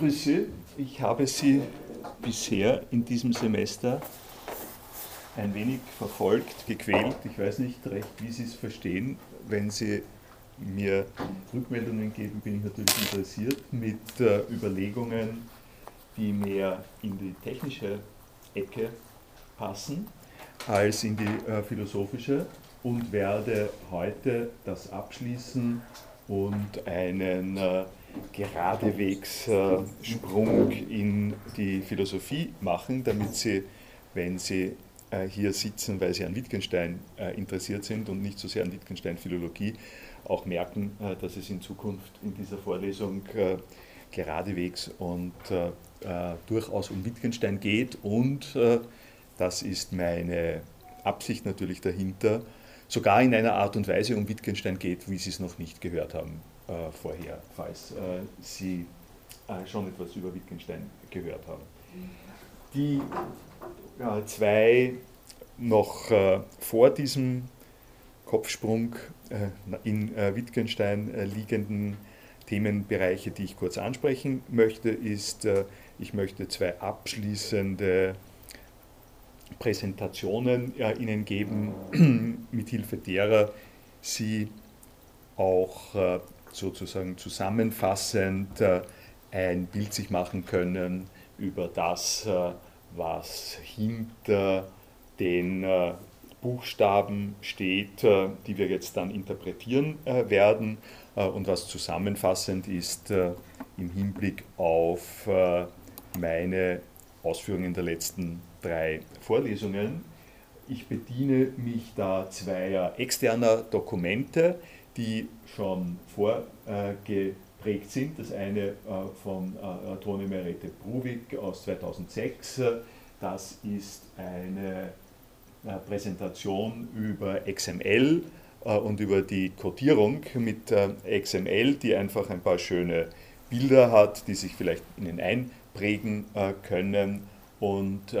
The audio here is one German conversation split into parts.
grüße. Ich habe Sie bisher in diesem Semester ein wenig verfolgt, gequält. Ich weiß nicht recht, wie Sie es verstehen. Wenn Sie mir Rückmeldungen geben, bin ich natürlich interessiert mit äh, Überlegungen, die mehr in die technische Ecke passen als in die äh, philosophische und werde heute das abschließen und einen äh, Geradewegs-Sprung in die Philosophie machen, damit Sie, wenn Sie äh, hier sitzen, weil Sie an Wittgenstein äh, interessiert sind und nicht so sehr an Wittgenstein-Philologie, auch merken, äh, dass es in Zukunft in dieser Vorlesung geradewegs und durchaus um Wittgenstein geht und das ist meine Absicht natürlich dahinter, sogar in einer Art und Weise um Wittgenstein geht, wie Sie es noch nicht gehört haben äh, vorher, falls äh, Sie äh, schon etwas über Wittgenstein gehört haben. Die zwei noch vor diesem Kopfsprung in Wittgenstein liegenden Themenbereiche, die ich kurz ansprechen möchte, ist, ich möchte zwei abschließende Präsentationen Ihnen geben, mithilfe derer Sie auch sozusagen zusammenfassend äh, ein Bild sich machen können über das, äh, was hinter den äh, Buchstaben steht, die wir jetzt dann interpretieren werden und was zusammenfassend ist im Hinblick auf meine Ausführungen der letzten drei Vorlesungen. Ich bediene mich da zweier externer Dokumente, die schon vorgeprägt sind. Das eine äh, von äh, Tone Merete Bruwig aus 2006. Das ist eine äh, Präsentation über XML und über die Codierung mit XML, die einfach ein paar schöne Bilder hat, die sich vielleicht Ihnen einprägen können und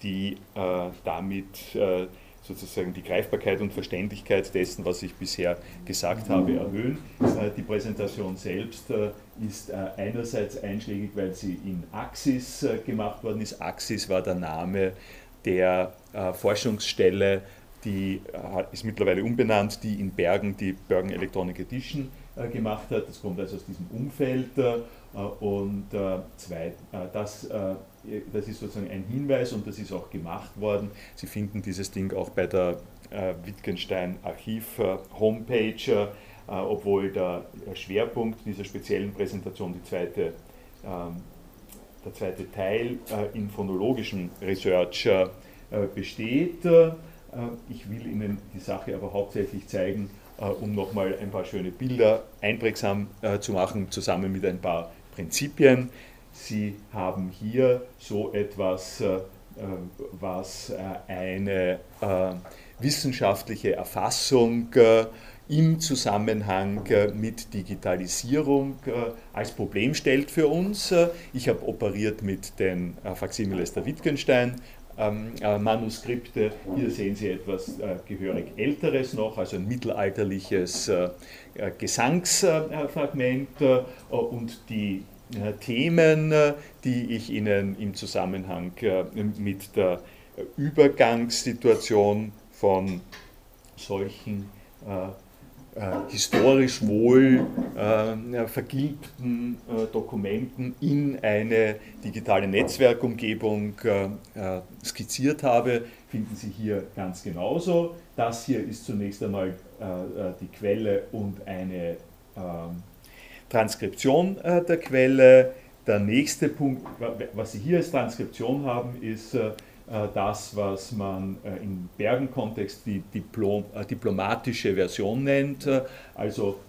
die damit sozusagen die Greifbarkeit und Verständlichkeit dessen, was ich bisher gesagt habe, erhöhen. Äh, die Präsentation selbst äh, ist äh, einerseits einschlägig, weil sie in Axis gemacht worden ist. Axis war der Name der Forschungsstelle, die ist mittlerweile umbenannt, die in Bergen die Bergen Electronic Edition gemacht hat. Das kommt also aus diesem Umfeld. Und zwei, das das ist sozusagen ein Hinweis und das ist auch gemacht worden. Sie finden dieses Ding auch bei der äh, Wittgenstein Archiv äh, Homepage, äh, obwohl der Schwerpunkt dieser speziellen Präsentation, die zweite, ähm, der zweite Teil äh, in phonologischen Research äh, besteht. Äh, ich will Ihnen die Sache aber hauptsächlich zeigen, um nochmal ein paar schöne Bilder einprägsam zu machen, zusammen mit ein paar Prinzipien. Sie haben hier so etwas, äh, was äh, eine äh, wissenschaftliche Erfassung im Zusammenhang mit Digitalisierung als Problem stellt für uns. Ich habe operiert mit den Faximiles der Wittgenstein. Ähm, Manuskripte. Hier sehen Sie etwas gehörig älteres noch, also ein mittelalterliches Gesangsfragment und die Themen, äh, die ich Ihnen im Zusammenhang äh, mit der Übergangssituation von solchen historisch wohl äh, vergilbten äh, Dokumenten in eine digitale Netzwerkumgebung äh, skizziert habe, finden Sie hier ganz genauso. Das hier ist zunächst einmal die Quelle und eine ähm, Transkription äh, der Quelle. Der nächste Punkt, was Sie hier als Transkription haben, ist äh, äh das, was man äh, im Bergen-Kontext die Diplom, äh, diplomatische Version nennt, äh, also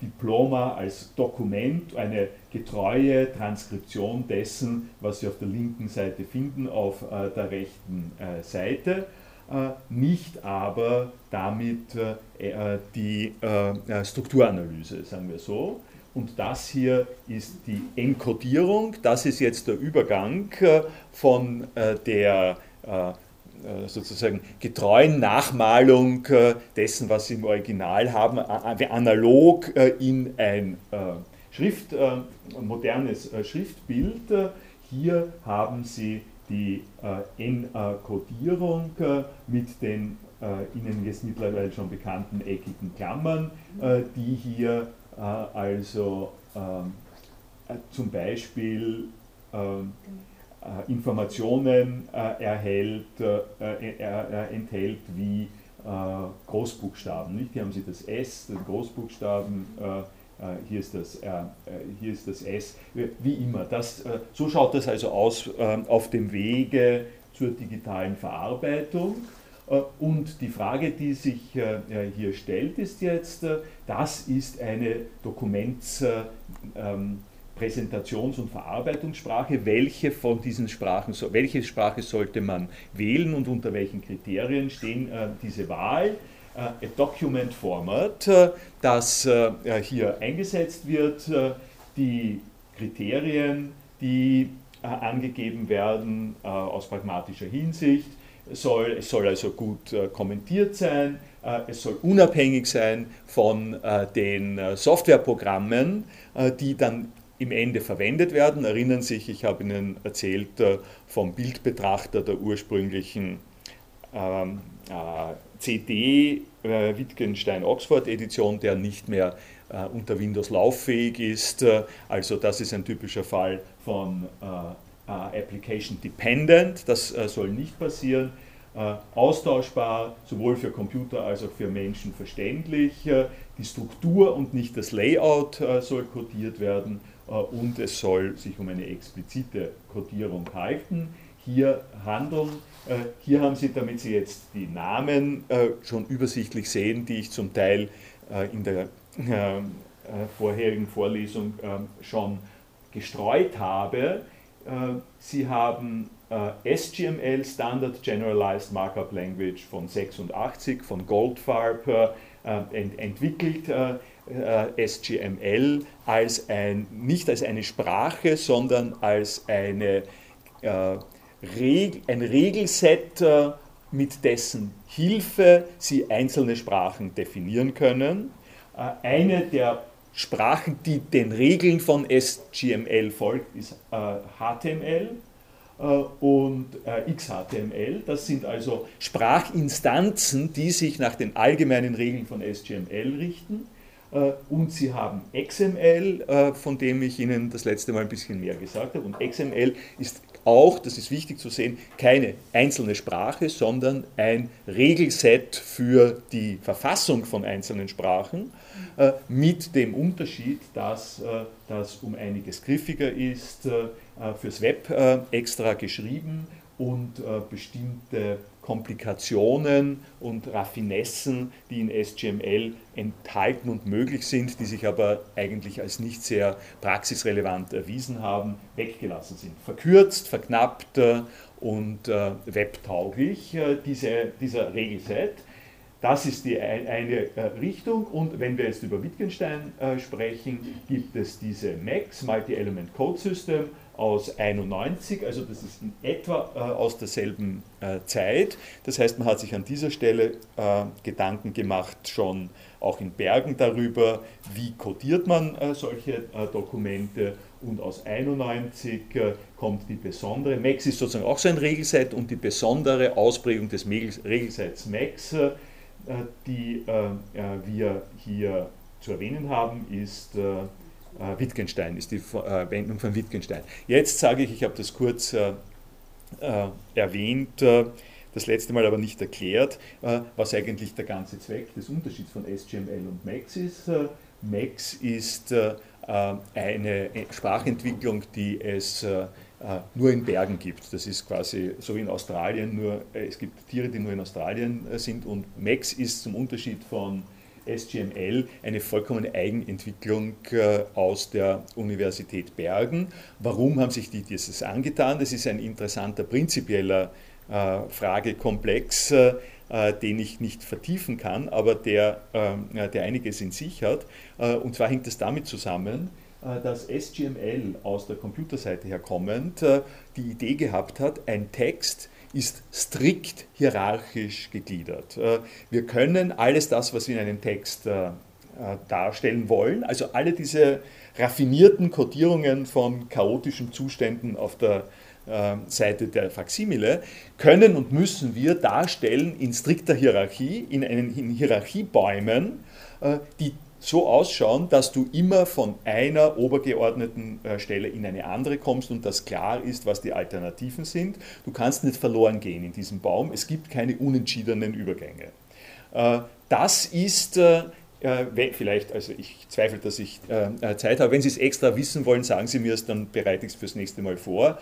Diploma als Dokument, eine getreue Transkription dessen, was Sie auf der linken Seite finden, auf der rechten Seite nicht aber damit die Strukturanalyse, sagen wir so. Und das hier ist die Enkodierung. Das ist jetzt der Übergang äh, von äh, der äh, sozusagen getreuen Nachmalung dessen, was Sie im Original haben, analog in ein Schrift, modernes Schriftbild. Hier haben Sie die N-Kodierung mit den Ihnen jetzt mittlerweile schon bekannten eckigen Klammern, die hier also ähm, zum Beispiel ähm, Informationen erhält, enthält wie Großbuchstaben. Nicht? Hier haben Sie das S, den Großbuchstaben, hier ist, das, hier ist das S, wie immer. Das, so schaut das also aus ähm, auf dem Wege zur digitalen Verarbeitung. Und die Frage, die sich hier stellt, ist jetzt, das ist eine Dokuments- ähm, und Verarbeitungssprache, welche von diesen Sprachen, welche Sprache sollte man wählen und unter welchen Kriterien stehen äh, diese Wahl. Äh, a Document Format, äh, das äh, hier eingesetzt wird, äh, die Kriterien, die äh, angegeben werden aus pragmatischer Hinsicht, soll, es soll also gut kommentiert sein, es soll unabhängig sein von den Softwareprogrammen, die dann im Ende verwendet werden. Erinnern sich, ich habe Ihnen erzählt äh, vom Bildbetrachter der ursprünglichen ähm, äh, CD äh, Wittgenstein-Oxford-Edition, der nicht mehr äh, unter Windows lauffähig ist. Äh, also das ist ein typischer Fall von äh, Application Dependent. Das soll nicht passieren. austauschbar, sowohl für Computer als auch für Menschen verständlich. die Struktur und nicht das Layout soll kodiert werden äh, und es soll sich um eine explizite Codierung halten. Hier handeln, äh, hier haben Sie, damit Sie jetzt die Namen äh, schon übersichtlich sehen, die ich zum Teil in der vorherigen Vorlesung schon gestreut habe. Sie haben SGML, Standard Generalized Markup Language von 86 von Goldfarb entwickelt äh, SGML als ein, nicht als eine Sprache, sondern als eine, äh, Reg ein Regelset, äh, mit dessen Hilfe Sie einzelne Sprachen definieren können. Äh, eine der Sprachen, die den Regeln von SGML folgt, ist HTML äh, und XHTML. Das sind also Sprachinstanzen, die sich nach den allgemeinen Regeln von SGML richten. Äh, und Sie haben XML, äh, von dem ich Ihnen das letzte Mal ein bisschen mehr gesagt habe. Und XML ist auch, das ist wichtig zu sehen, keine einzelne Sprache, sondern ein Regelset für die Verfassung von einzelnen Sprachen, äh, mit dem Unterschied, dass das um einiges griffiger ist, fürs Web extra geschrieben und bestimmte Komplikationen und Raffinessen, die in SGML enthalten und möglich sind, die sich aber eigentlich als nicht sehr praxisrelevant erwiesen haben, weggelassen sind. Verkürzt, verknappt äh, und äh, webtauglich, äh, diese, dieser Regelset. Das ist die eine Richtung und wenn wir jetzt über Wittgenstein sprechen, gibt es diese MAX, Multi-Element Code System, aus 91, also das ist in etwa äh, aus derselben äh, Zeit. Das heißt, man hat sich an dieser Stelle äh, Gedanken gemacht, schon auch in Bergen darüber, wie codiert man äh, solche äh, Dokumente. Und aus 91 äh, kommt die besondere, Max ist sozusagen auch so ein Regelset und die besondere Ausprägung des Regelsets Max, die wir hier zu erwähnen haben, ist äh, Wittgenstein, ist die Verwendung äh, von Wittgenstein. Jetzt sage ich, ich habe das kurz äh, erwähnt, das letzte Mal aber nicht erklärt, was eigentlich der ganze Zweck des Unterschieds von SGML und Max ist. Max ist eine Sprachentwicklung, die es nur in Bergen gibt. Das ist quasi so wie in Australien, nur es gibt Tiere, die nur in Australien sind und Max ist zum Unterschied von SGML eine vollkommene Eigenentwicklung äh, aus der Universität Bergen. Warum haben sich die dieses angetan? Das ist ein interessanter prinzipieller äh, Fragekomplex, äh, den ich nicht vertiefen kann, aber der, der einiges in sich hat. Und zwar hängt es damit zusammen, dass SGML aus der Computerseite her kommend die Idee gehabt hat, ein Text ist strikt hierarchisch gegliedert. Äh, wir können alles das, was in einem Text äh, darstellen wollen. Also alle diese raffinierten Kodierungen von chaotischen Zuständen auf der Seite der Faksimile, können und müssen wir darstellen in strikter Hierarchie, in, einen, in Hierarchiebäumen, die so ausschauen, dass du immer von einer obergeordneten äh, Stelle in eine andere kommst und dass klar ist, was die Alternativen sind. Du kannst nicht verloren gehen in diesem Baum. Es gibt keine unentschiedenen Übergänge. Äh, das ist äh, vielleicht, also ich zweifle, dass ich Zeit habe. Wenn Sie es extra wissen wollen, sagen Sie mir es, dann bereite ich es fürs nächste Mal vor.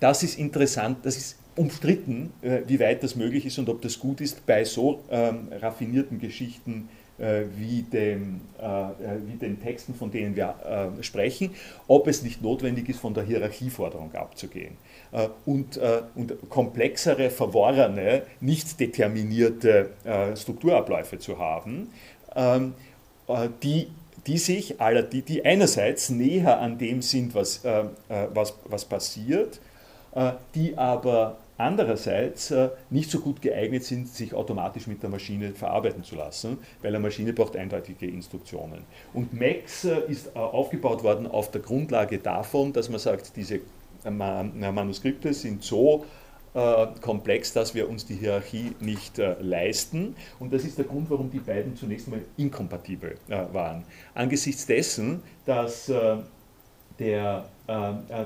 Das ist interessant, das ist umstritten, wie weit das möglich ist und ob das gut ist bei so ähm, raffinierten Geschichten wie, dem, äh, äh, wie den Texten, von denen wir sprechen, ob es nicht notwendig ist, von der Hierarchieforderung abzugehen und, und komplexere, verworrene, nicht determinierte Strukturabläufe zu haben, ähm, die die sich die, die einerseits näher an dem sind, was, was, was passiert, die aber andererseits äh, nicht so gut geeignet sind, sich automatisch mit der Maschine verarbeiten zu lassen, weil eine Maschine braucht eindeutige Instruktionen. Und Max äh, ist äh, aufgebaut worden auf der Grundlage davon, dass man sagt, diese Manuskripte sind so komplex, dass wir uns die Hierarchie nicht leisten. Und das ist der Grund, warum die beiden zunächst einmal inkompatibel waren. Angesichts dessen, dass, der,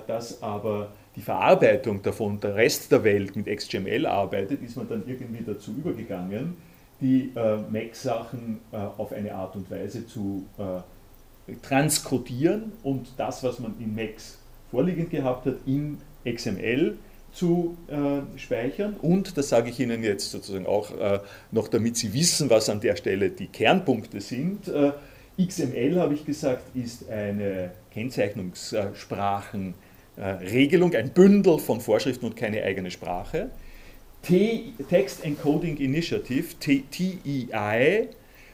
dass aber die Verarbeitung davon der Rest der Welt mit XML arbeitet, ist man dann irgendwie dazu übergegangen, die äh, Mac-Sachen äh, auf eine Art und Weise zu äh, transkodieren und das, was man in Macs vorliegend gehabt hat, in XML zu äh, speichern. Und, das sage ich Ihnen jetzt sozusagen auch äh, noch, damit Sie wissen, was an der Stelle die Kernpunkte sind. Äh, XML, habe ich gesagt, ist eine Kennzeichnungssprachen- Regelung, ein Bündel von Vorschriften und keine eigene Sprache. T Text Encoding Initiative, TEI,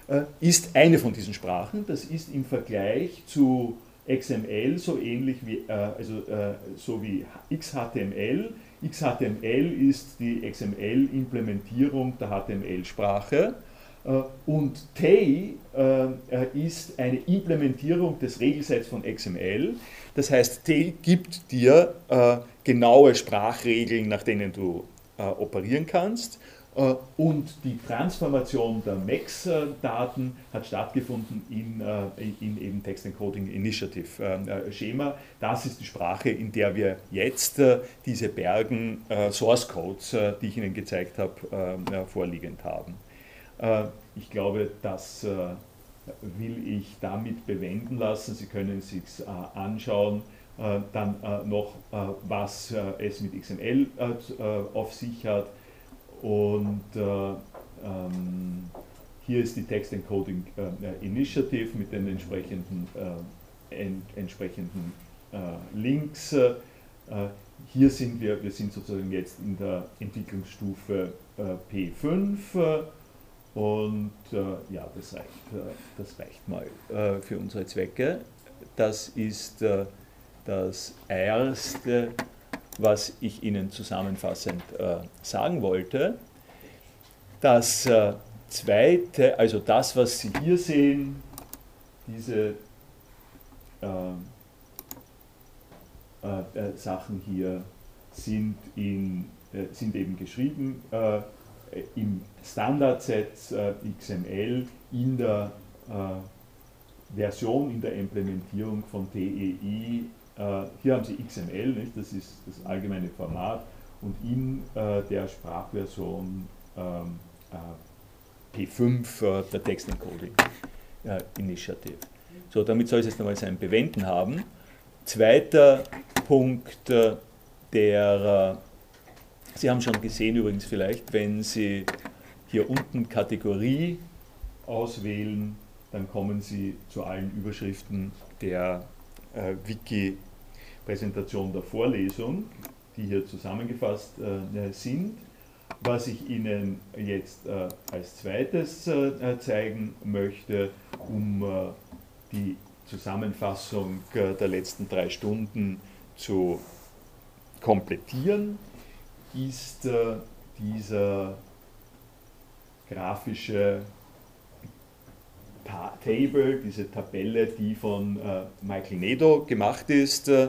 äh, ist eine von diesen Sprachen. Das ist im Vergleich zu XML so ähnlich wie, äh, also, so wie XHTML. XHTML ist die XML-Implementierung der HTML-Sprache. Äh, und TEI äh, ist eine Implementierung des Regelsets von XML. Das heißt, TEI gibt dir äh, genaue Sprachregeln, nach denen du operieren kannst. Und die Transformation der MEX-Daten hat stattgefunden in, in eben Text Encoding Initiative Schema. Das ist die Sprache, in der wir jetzt diese Bergen Source Codes, die ich Ihnen gezeigt habe, vorliegend haben. Äh, ich glaube, das äh, will ich damit bewenden lassen. Sie können es sich äh, anschauen. Dann noch, was es mit XML auf sich hat. Und ähm, hier ist die Text Encoding Initiative mit den entsprechenden, entsprechenden Links. Hier sind wir, wir sind sozusagen jetzt in der Entwicklungsstufe P5 und äh, ja, das reicht, äh, das reicht mal äh, für unsere Zwecke. Das ist äh, das Erste, was ich Ihnen zusammenfassend äh, sagen wollte. Das äh, Zweite, also das, was Sie hier sehen, diese Sachen hier sind, in, sind eben geschrieben äh, im Standardset äh, XML in der äh, Version, in der Implementierung von TEI. hier haben Sie XML, nicht? das ist das allgemeine Format, und in der Sprachversion ähm, P5 der Text Encoding Initiative. So, damit soll es jetzt einmal sein Bewenden haben. Zweiter Punkt, der Sie haben schon gesehen übrigens vielleicht, wenn Sie hier unten Kategorie auswählen, dann kommen Sie zu allen Überschriften der äh, Wiki-Präsentation der Vorlesung, die hier zusammengefasst äh, sind. Was ich Ihnen jetzt äh, als zweites äh, zeigen möchte, um äh, die Zusammenfassung äh, der letzten drei Stunden zu komplettieren, ist dieser grafische Ta Table, diese Tabelle, die von äh, Michael Nedo gemacht ist. Äh,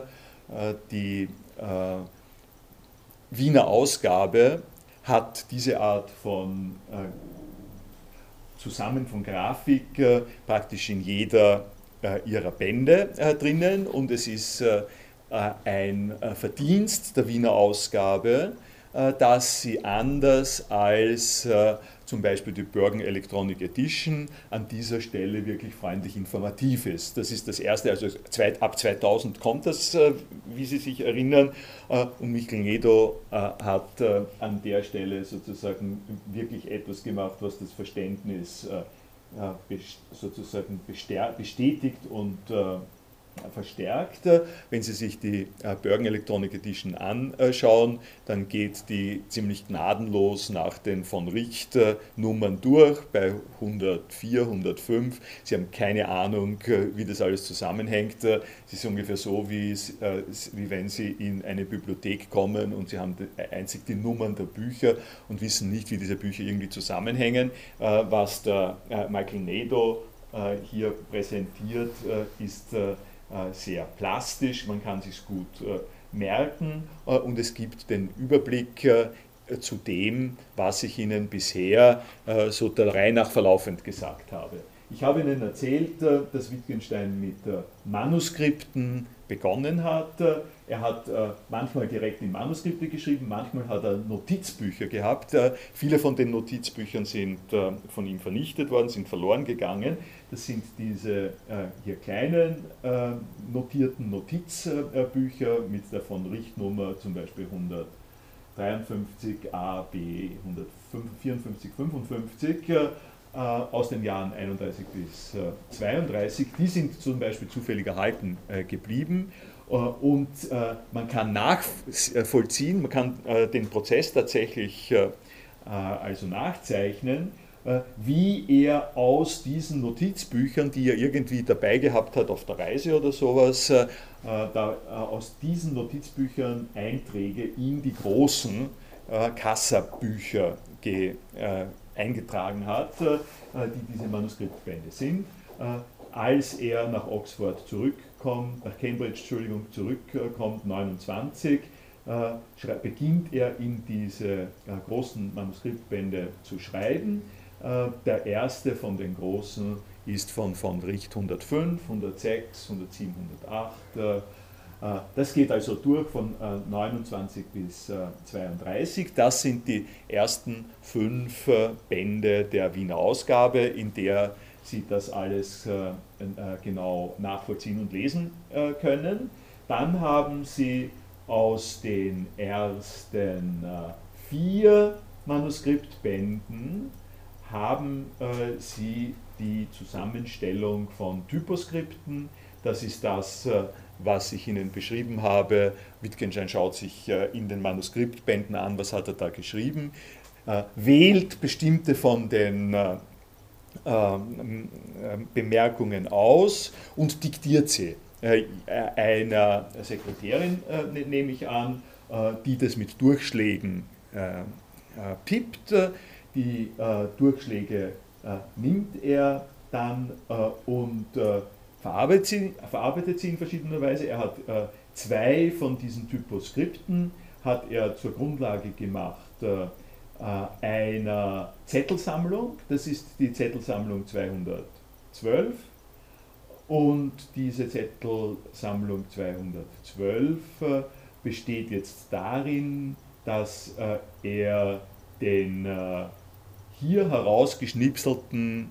die äh, Wiener Ausgabe hat diese Art von äh, Zusammen von Grafik äh, praktisch in jeder ihrer Bände drinnen und es ist ein Verdienst der Wiener Ausgabe, dass sie anders als zum Beispiel die Bergen Electronic Edition an dieser Stelle wirklich freundlich informativ ist. Das ist das Erste, also ab 2000 kommt das, äh, wie Sie sich erinnern, äh, und Michael Nedo äh, hat an der Stelle sozusagen wirklich etwas gemacht, was das Verständnis sozusagen bestätigt und verstärkt. Wenn Sie sich die äh, Bergen Electronic Edition anschauen, dann geht die ziemlich gnadenlos nach den von Richter Nummern durch bei 104, 105. Sie haben keine Ahnung, äh, wie das alles zusammenhängt. Es ist ungefähr so, wie, äh, wie wenn Sie in eine Bibliothek kommen und Sie haben einzig die Nummern der Bücher und wissen nicht, wie diese Bücher irgendwie zusammenhängen. Was der Michael Nado hier präsentiert, ist äh, sehr plastisch, man kann sich gut äh, merken äh, und es gibt den Überblick zu dem, was ich Ihnen bisher so der Reihe nach verlaufend gesagt habe. Ich habe Ihnen erzählt, dass Wittgenstein mit Manuskripten begonnen hat. Er hat äh, manchmal direkt in Manuskripte geschrieben, manchmal hat er Notizbücher gehabt. Äh, viele von den Notizbüchern sind äh, von ihm vernichtet worden, sind verloren gegangen. Das sind diese hier kleinen notierten Notizbücher mit der von Richtnummer zum Beispiel 153 A, B, 154, 55 aus den Jahren 31 bis 32. Die sind zum Beispiel zufällig erhalten geblieben äh, und äh, man kann nachvollziehen, man kann äh, den Prozess tatsächlich also nachzeichnen, wie er aus diesen Notizbüchern, die er irgendwie dabei gehabt hat auf der Reise oder sowas, da, aus diesen Notizbüchern Einträge in die großen Kassabücher eingetragen hat, die diese Manuskriptbände sind. Als er nach Oxford zurück zurückkommt, nach Cambridge, Entschuldigung, zurückkommt, 29, äh, beginnt er in diese äh, großen Manuskriptbände zu schreiben. Äh, der erste von den großen ist von von Richt 105, 106, 107, 108. Das geht also durch von 29 bis 32. Das sind die ersten fünf Bände der Wiener Ausgabe, in der Sie das alles äh, äh, genau nachvollziehen und lesen äh, können. Dann haben Sie aus den ersten vier Manuskriptbänden haben Sie die Zusammenstellung von Typoskripten. Das ist das, was ich Ihnen beschrieben habe. Wittgenstein schaut sich in den Manuskriptbänden an, was hat er da geschrieben, wählt bestimmte von den ähm, ähm, Bemerkungen aus und diktiert sie äh, einer Sekretärin, äh, ne, nehme ich an, äh, die das mit Durchschlägen tippt. Die Durchschläge nimmt er dann und verarbeitet sie, verarbeitet sie in verschiedener Weise. Er hat zwei von diesen Typoskripten hat er zur Grundlage gemacht äh, einer Zettelsammlung. Das ist die Zettelsammlung 212. Und diese Zettelsammlung 212 äh, besteht jetzt darin, dass äh, er den hier herausgeschnipselten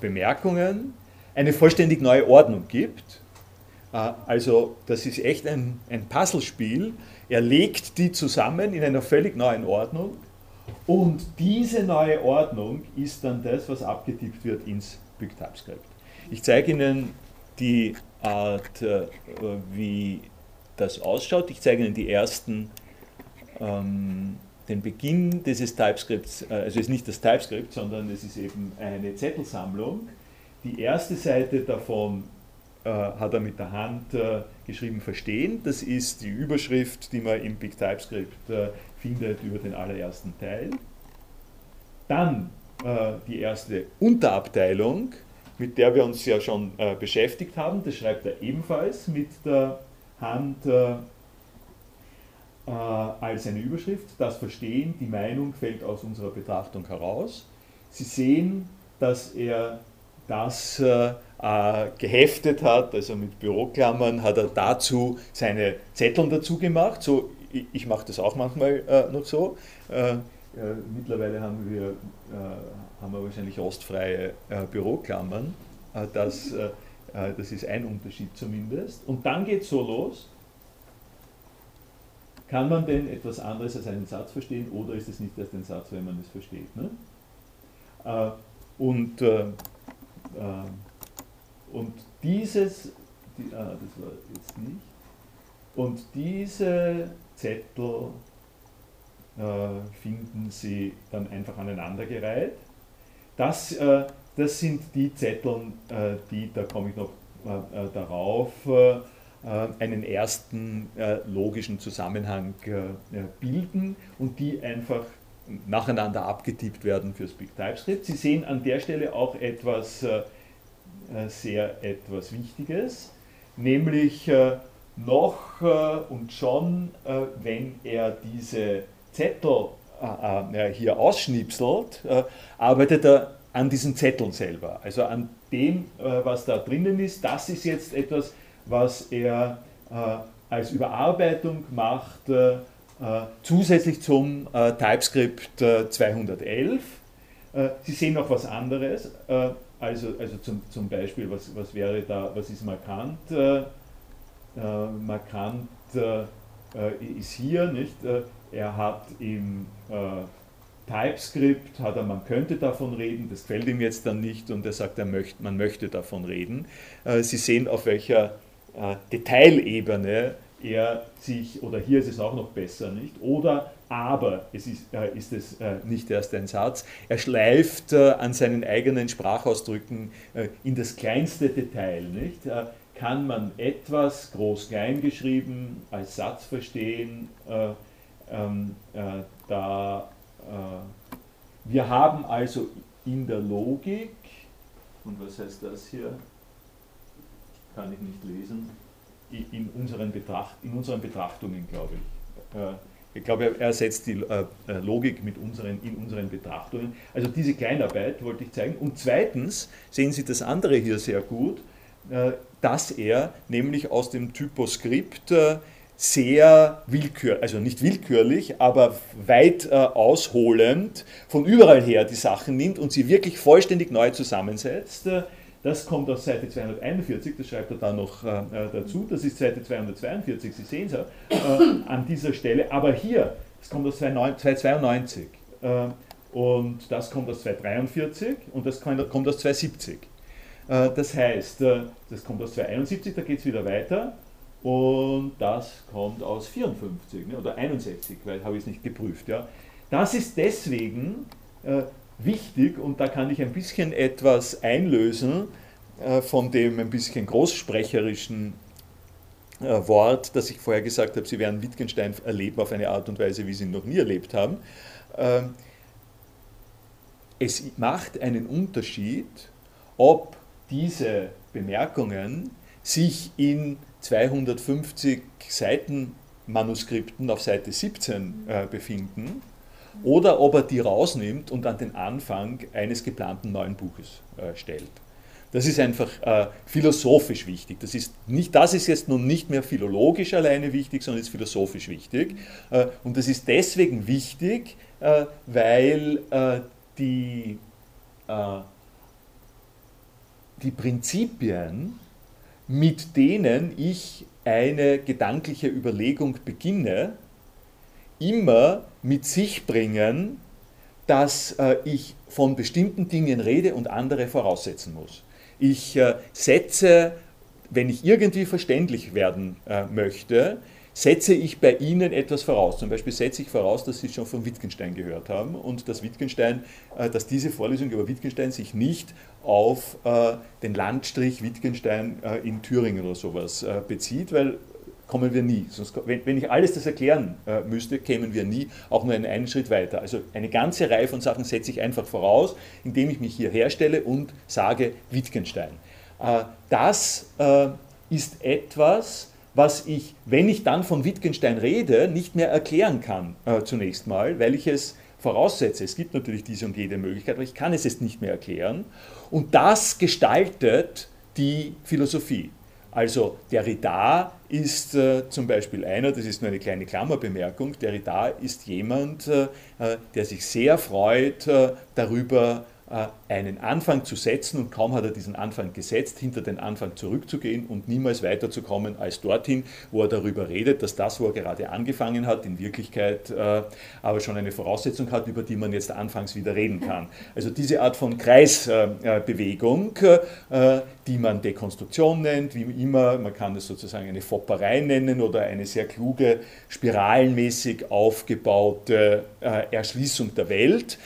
Bemerkungen eine vollständig neue Ordnung gibt. Also das ist echt ein, ein Puzzlespiel. Er legt die zusammen in einer völlig neuen Ordnung und diese neue Ordnung ist dann das, was abgetippt wird ins Big TypeScript. Ich zeige Ihnen die Art, äh, wie das ausschaut. Ich zeige Ihnen die ersten, ähm, den Beginn dieses TypeScripts. Äh, also es ist nicht das TypeScript, sondern es ist eben eine Zettelsammlung. Die erste Seite davon äh, hat er mit der Hand äh, geschrieben verstehen. Das ist die Überschrift, die man im Big TypeScript äh, findet über den allerersten Teil. Dann äh, die erste Unterabteilung mit der wir uns ja schon äh, beschäftigt haben. Das schreibt er ebenfalls mit der Hand äh, als eine Überschrift. Das Verstehen, die Meinung fällt aus unserer Betrachtung heraus. Sie sehen, dass er das äh, äh, geheftet hat, also mit Büroklammern, hat er dazu seine Zettel dazu gemacht. So, ich, ich mache das auch manchmal äh, noch so. Äh, mittlerweile haben wir, äh, haben wir wahrscheinlich rostfreie äh, Büroklammern. das, das ist ein Unterschied zumindest. Und dann geht es so los. Kann man denn etwas anderes als einen Satz verstehen oder ist es nicht erst ein Satz, wenn man es versteht? Ne? und und dieses, die, ah, das war jetzt nicht, und diese Zettel äh, finden Sie dann einfach aneinandergereiht. Das, äh, das sind die Zettel, äh, die, da komme ich noch darauf, einen ersten logischen Zusammenhang bilden und die einfach nacheinander abgetippt werden fürs Big TypeScript. Sie sehen an der Stelle auch etwas äh, sehr etwas Wichtiges, nämlich äh, noch äh, und schon, wenn er diese Zettel hier ausschnipselt, arbeitet er an diesen Zetteln selber, also an dem, was da drinnen ist. Das ist jetzt etwas, was er als Überarbeitung macht, zusätzlich zum TypeScript 211. Sie sehen noch was anderes. Also, also zum, zum Beispiel, was, was wäre da, was ist markant? Äh, äh, markant äh, ist hier, nicht? Äh, er hat im äh, TypeScript, hat er, man könnte davon reden, das gefällt ihm jetzt dann nicht und er sagt, er möchte, man möchte davon reden. Äh, Sie sehen, auf welcher Detailebene er sich, oder hier ist es auch noch besser, nicht? Oder aber es ist, äh, ist es äh, nicht erst ein Satz. Er schleift äh, an seinen eigenen Sprachausdrücken äh, in das kleinste Detail. Nicht? Äh, kann man etwas groß-klein geschrieben als Satz verstehen? Äh, ähm, da, wir haben also in der Logik, und was heißt das hier? Kann ich nicht lesen. In unseren, Betracht, in unseren Betrachtungen, glaube ich ich glaube, er ersetzt die äh, äh, Logik mit unseren, in unseren Betrachtungen. Also diese Kleinarbeit wollte ich zeigen. Und zweitens sehen Sie das andere hier sehr gut, äh, dass er nämlich aus dem Typoskript sehr willkürlich, also nicht willkürlich, aber weit ausholend von überall her die Sachen nimmt und sie wirklich vollständig neu zusammensetzt. Das kommt aus Seite 241, das schreibt er da noch äh, äh, dazu. Das ist Seite 242, Sie sehen es ja äh, an dieser Stelle. Aber hier, das kommt aus 292 äh, und das kommt aus 243 und das kommt aus 270. Äh, das heißt, äh, das kommt aus 271, da geht es wieder weiter. Und das kommt aus 54 ne, oder 61, weil habe ich es nicht geprüft. Ja. Das ist deswegen wichtig und da kann ich ein bisschen etwas einlösen äh, von dem ein bisschen großsprecherischen äh, Wort, das ich vorher gesagt habe, Sie werden Wittgenstein erleben auf eine Art und Weise, wie Sie ihn noch nie erlebt haben. Ähm, es macht einen Unterschied, ob diese Bemerkungen sich in 250 Seiten Manuskripten auf Seite 17 äh, befinden oder ob er die rausnimmt und an den Anfang eines geplanten neuen Buches äh, stellt. Das ist einfach äh, philosophisch wichtig. Das ist, nicht, das ist jetzt nun nicht mehr philologisch alleine wichtig, sondern ist philosophisch wichtig. Äh, und das ist deswegen wichtig, äh, weil äh, die, äh, die Prinzipien, mit denen ich eine gedankliche Überlegung beginne, immer mit sich bringen, dass äh, ich von bestimmten Dingen rede und andere voraussetzen muss. Ich äh, setze, wenn ich irgendwie verständlich werden äh, möchte, setze ich bei Ihnen etwas voraus. Zum Beispiel setze ich voraus, dass Sie schon von Wittgenstein gehört haben und dass Wittgenstein, dass diese Vorlesung über Wittgenstein sich nicht auf den Landstrich Wittgenstein in Thüringen oder sowas bezieht, weil kommen wir nie. Sonst, wenn, wenn ich alles das erklären äh, müsste, kämen wir nie auch nur einen, einen Schritt weiter. Also eine ganze Reihe von Sachen setze ich einfach voraus, indem ich mich hier herstelle und sage Wittgenstein. Äh, das äh, ist etwas, was ich, wenn ich dann von Wittgenstein rede, nicht mehr erklären kann äh, zunächst mal, weil ich es voraussetze. Es gibt natürlich diese und jede Möglichkeit, aber ich kann es jetzt nicht mehr erklären. Und das gestaltet die Philosophie. Also Derrida ist äh, zum Beispiel einer, das ist nur eine kleine Klammerbemerkung, Derrida ist jemand, äh, äh der sich sehr freut äh, darüber, äh, einen Anfang zu setzen und kaum hat er diesen Anfang gesetzt, hinter den Anfang zurückzugehen und niemals weiterzukommen als dorthin, wo er darüber redet, dass das, wo er gerade angefangen hat, in Wirklichkeit äh, aber schon eine Voraussetzung hat, über die man jetzt anfangs wieder reden kann. Also diese Art von Kreisbewegung, äh, die man Dekonstruktion nennt, wie immer, man kann das sozusagen eine Fopperei nennen oder eine sehr kluge, spiralenmäßig aufgebaute Erschließung der Welt,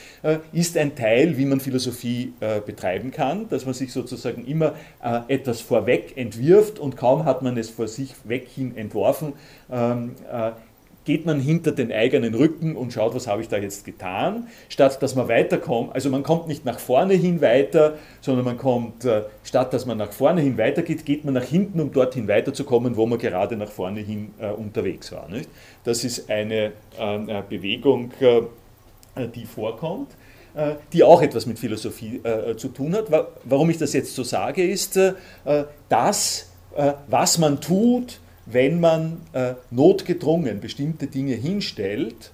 ist ein Teil, wie man Philosophie Philosophie äh, betreiben kann, dass man sich sozusagen immer äh, etwas vorweg entwirft und kaum hat man es vor sich weg hin entworfen, ähm, äh, geht man hinter den eigenen Rücken und schaut, was habe ich da jetzt getan, statt dass man weiterkommt. Also man kommt nicht nach vorne hin weiter, sondern man kommt, äh, statt dass man nach vorne hin weitergeht, geht man nach hinten, um dorthin weiterzukommen, wo man gerade nach vorne hin äh, unterwegs war. Nicht? Das ist eine äh, Bewegung, die vorkommt. Äh, die auch etwas mit Philosophie äh, zu tun hat. Warum ich das jetzt so sage, ist, äh, das, was man tut, wenn man notgedrungen bestimmte Dinge hinstellt,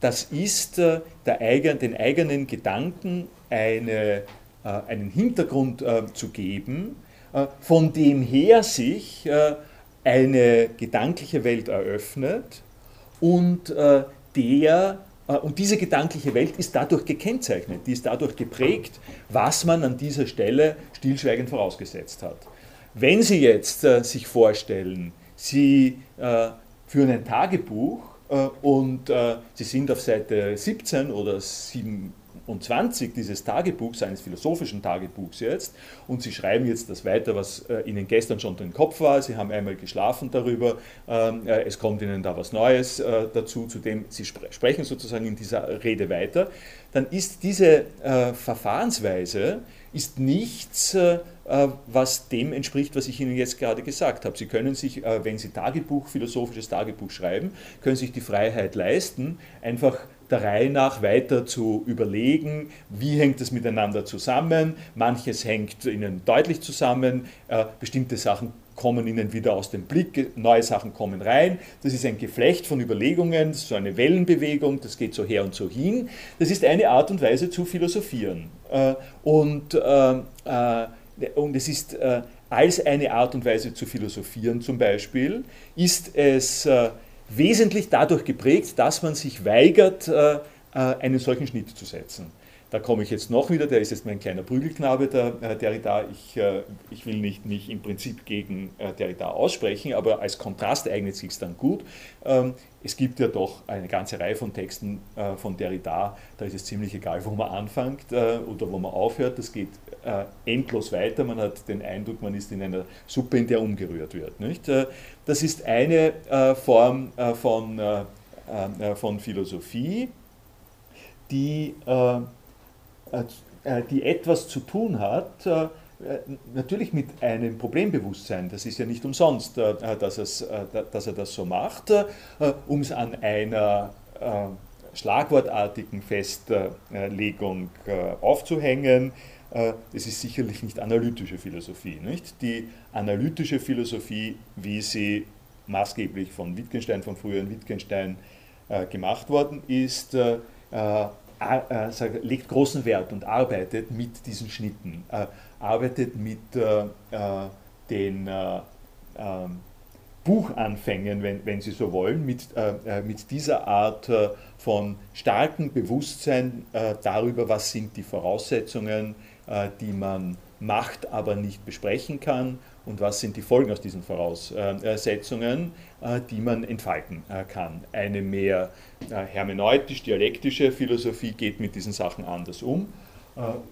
das ist eigen, den eigenen Gedanken eine, einen Hintergrund zu geben, von dem her sich eine gedankliche Welt eröffnet und der und diese gedankliche Welt ist dadurch gekennzeichnet, die ist dadurch geprägt, was man an dieser Stelle stillschweigend vorausgesetzt hat. Wenn Sie jetzt äh, sich vorstellen, Sie äh, führen ein Tagebuch äh, und äh, Sie sind auf Seite 17 oder 7, und 20 dieses Tagebuchs, eines philosophischen Tagebuchs jetzt, und Sie schreiben jetzt das weiter, was äh, Ihnen gestern schon im Kopf war. Sie haben einmal geschlafen darüber, ähm, äh, es kommt Ihnen da was Neues äh, dazu, zu dem Sie spre sprechen sozusagen in dieser Rede weiter. Dann ist diese äh, Verfahrensweise ist nichts, äh, äh, was dem entspricht, was ich Ihnen jetzt gerade gesagt habe. Sie können sich, wenn Sie Tagebuch, philosophisches Tagebuch schreiben, können sich die Freiheit leisten, einfach der Reihe nach weiter zu überlegen, wie hängt es miteinander zusammen. Manches hängt ihnen deutlich zusammen, äh, bestimmte Sachen kommen ihnen wieder aus dem Blick, neue Sachen kommen rein. Das ist ein Geflecht von Überlegungen, so eine Wellenbewegung, das geht so her und so hin. Das ist eine Art und Weise zu philosophieren. Äh, und, äh, und es ist als eine Art und Weise zu philosophieren zum Beispiel, ist es wesentlich dadurch geprägt, dass man sich weigert, äh, äh, einen solchen Schnitt zu setzen. Da komme ich jetzt noch wieder, der ist jetzt mein kleiner Prügelknabe, der äh, Derrida. Ich, ich will nicht mich im Prinzip gegen Derrida aussprechen, aber als Kontrast eignet sich es dann gut. Ähm, es gibt ja doch eine ganze Reihe von Texten von Derrida, da ist es ziemlich egal, wo man anfängt oder wo man aufhört. Das geht endlos weiter. Man hat den Eindruck, man ist in einer Suppe, in der umgerührt wird. Nicht? Äh, das ist eine äh, Form äh, von, äh, äh, von Philosophie, die, die etwas zu tun hat, natürlich mit einem Problembewusstsein. Das ist ja nicht umsonst, dass, es, dass er das so macht, um es an einer schlagwortartigen Festlegung aufzuhängen äh, es ist sicherlich nicht analytische Philosophie. Nicht? Die analytische Philosophie, wie sie maßgeblich von Wittgenstein, von früheren Wittgenstein äh, gemacht worden ist, äh, legt großen Wert und arbeitet mit diesen Schnitten, arbeitet mit den ähm, Buchanfängen, wenn, wenn Sie so wollen, mit, äh, mit dieser Art äh, von starkem Bewusstsein äh, darüber, was sind die Voraussetzungen, äh, die man macht, aber nicht besprechen kann und was sind die Folgen aus diesen Voraussetzungen, äh, die man entfalten äh, kann. Eine mehr hermeneutisch-dialektische Philosophie geht mit diesen Sachen anders um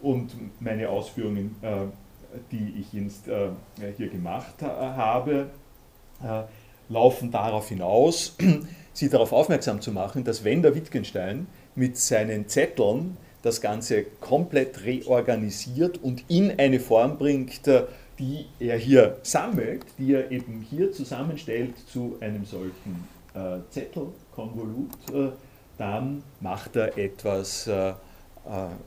und meine Ausführungen, die ich jetzt hier gemacht habe, laufen darauf hinaus, Sie darauf aufmerksam zu machen, dass wenn der Wittgenstein mit seinen Zetteln das Ganze komplett reorganisiert und in eine Form bringt, die er hier sammelt, die er eben hier zusammenstellt zu einem solchen äh, Zettelkonvolut, äh, dann macht er etwas, äh, äh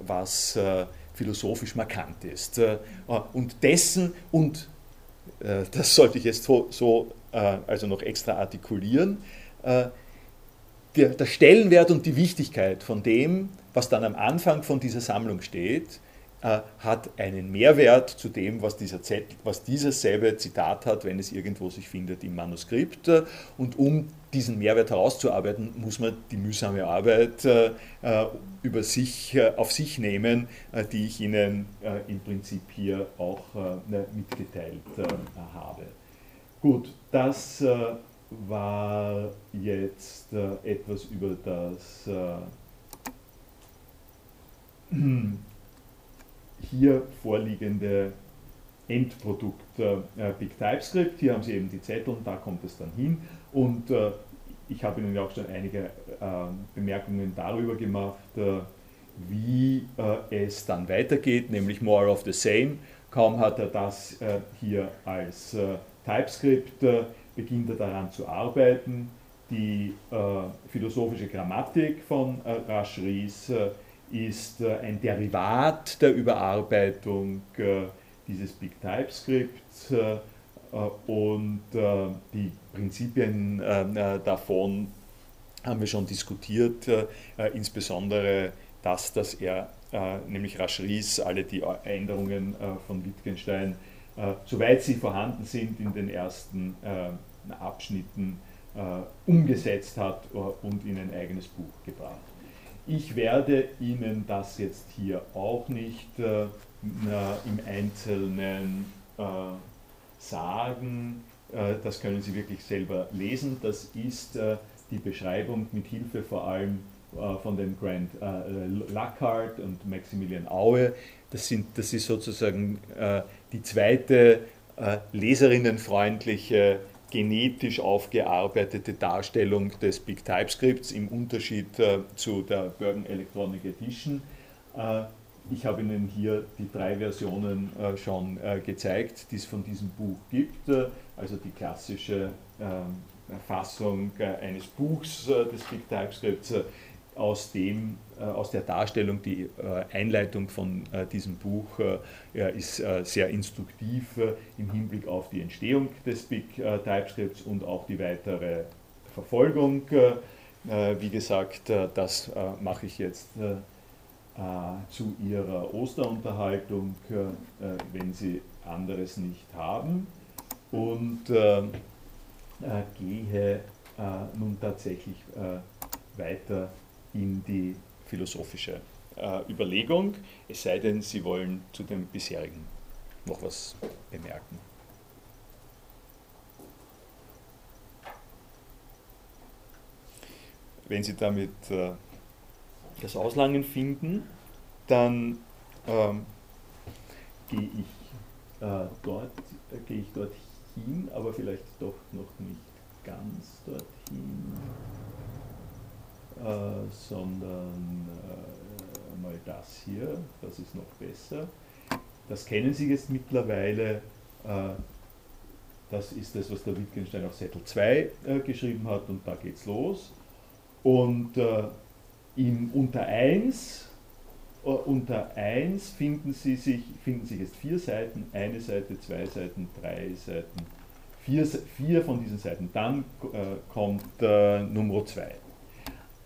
was äh, philosophisch markant ist. Äh, und dessen, und das sollte ich jetzt so, so also noch extra artikulieren, der, der Stellenwert und die Wichtigkeit von dem, was dann am Anfang von dieser Sammlung steht, äh, hat einen Mehrwert zu dem, was, dieser Zettel, was dieses selbe Zitat hat, wenn es irgendwo sich findet im Manuskript. Und um diesen Mehrwert herauszuarbeiten, muss man die mühsame Arbeit äh, über sich, äh, auf sich nehmen, die ich Ihnen im Prinzip hier auch ne, mitgeteilt habe. Gut, das war jetzt etwas über das hier vorliegende Endprodukt äh, Big TypeScript. Hier haben Sie eben die Zettel und da kommt es dann hin. Und äh, ich habe Ihnen ja auch schon einige äh, Bemerkungen darüber gemacht, äh, wie äh, es dann weitergeht, nämlich more of the same. Kaum hat er das äh, hier als TypeScript, beginnt er daran zu arbeiten. Die philosophische Grammatik von Rush Ries ist äh, ein Derivat der Überarbeitung äh, dieses Big TypeScripts äh, und die Prinzipien davon haben wir schon diskutiert, insbesondere das, dass er, nämlich Rascheries, alle die Änderungen von Wittgenstein, soweit sie vorhanden sind, in den ersten Abschnitten umgesetzt hat und in ein eigenes Buch gebracht. Ich werde Ihnen das jetzt hier auch nicht äh, im Einzelnen äh, sagen. Äh, das können Sie wirklich selber lesen. Das ist äh, die Beschreibung mit Hilfe vor allem äh, von dem Grant äh, Lackhart und Maximilian Aue. Das, sind, das ist sozusagen die zweite leserinnenfreundliche genetisch aufgearbeitete Darstellung des Big TypeScripts im Unterschied äh, zu der Bergen Electronic Edition. Äh, ich habe Ihnen hier die drei Versionen äh, schon äh, gezeigt, die es von diesem Buch gibt. Äh, also die klassische ähm, Fassung äh, eines Buchs des Big TypeScripts aus, dem, äh, aus der Darstellung, die äh, Einleitung von äh, diesem Buch ist sehr instruktiv im Hinblick auf die Entstehung des Big TypeScripts und auch die weitere Verfolgung. Wie gesagt, das mache ich jetzt zu Ihrer Osterunterhaltung, wenn Sie anderes nicht haben. Und gehe nun tatsächlich weiter in die philosophische äh, Überlegung, es sei denn, Sie wollen zu dem bisherigen noch was bemerken. Wenn Sie damit äh, das Auslangen finden, dann ähm, gehe ich, äh, äh, gehe ich dorthin, aber vielleicht doch noch nicht ganz dorthin äh, sondern äh, mal das hier, das ist noch besser. Das kennen Sie jetzt mittlerweile. Äh, das ist das, was der Wittgenstein auf Settel 2 äh, geschrieben hat und da geht's los. Und äh, im Unter 1 äh, unter 1 finden, Sie sich, finden sich jetzt vier Seiten, eine Seite, zwei Seiten, drei Seiten, vier, vier von diesen Seiten. Dann äh, kommt äh, Nummer 2.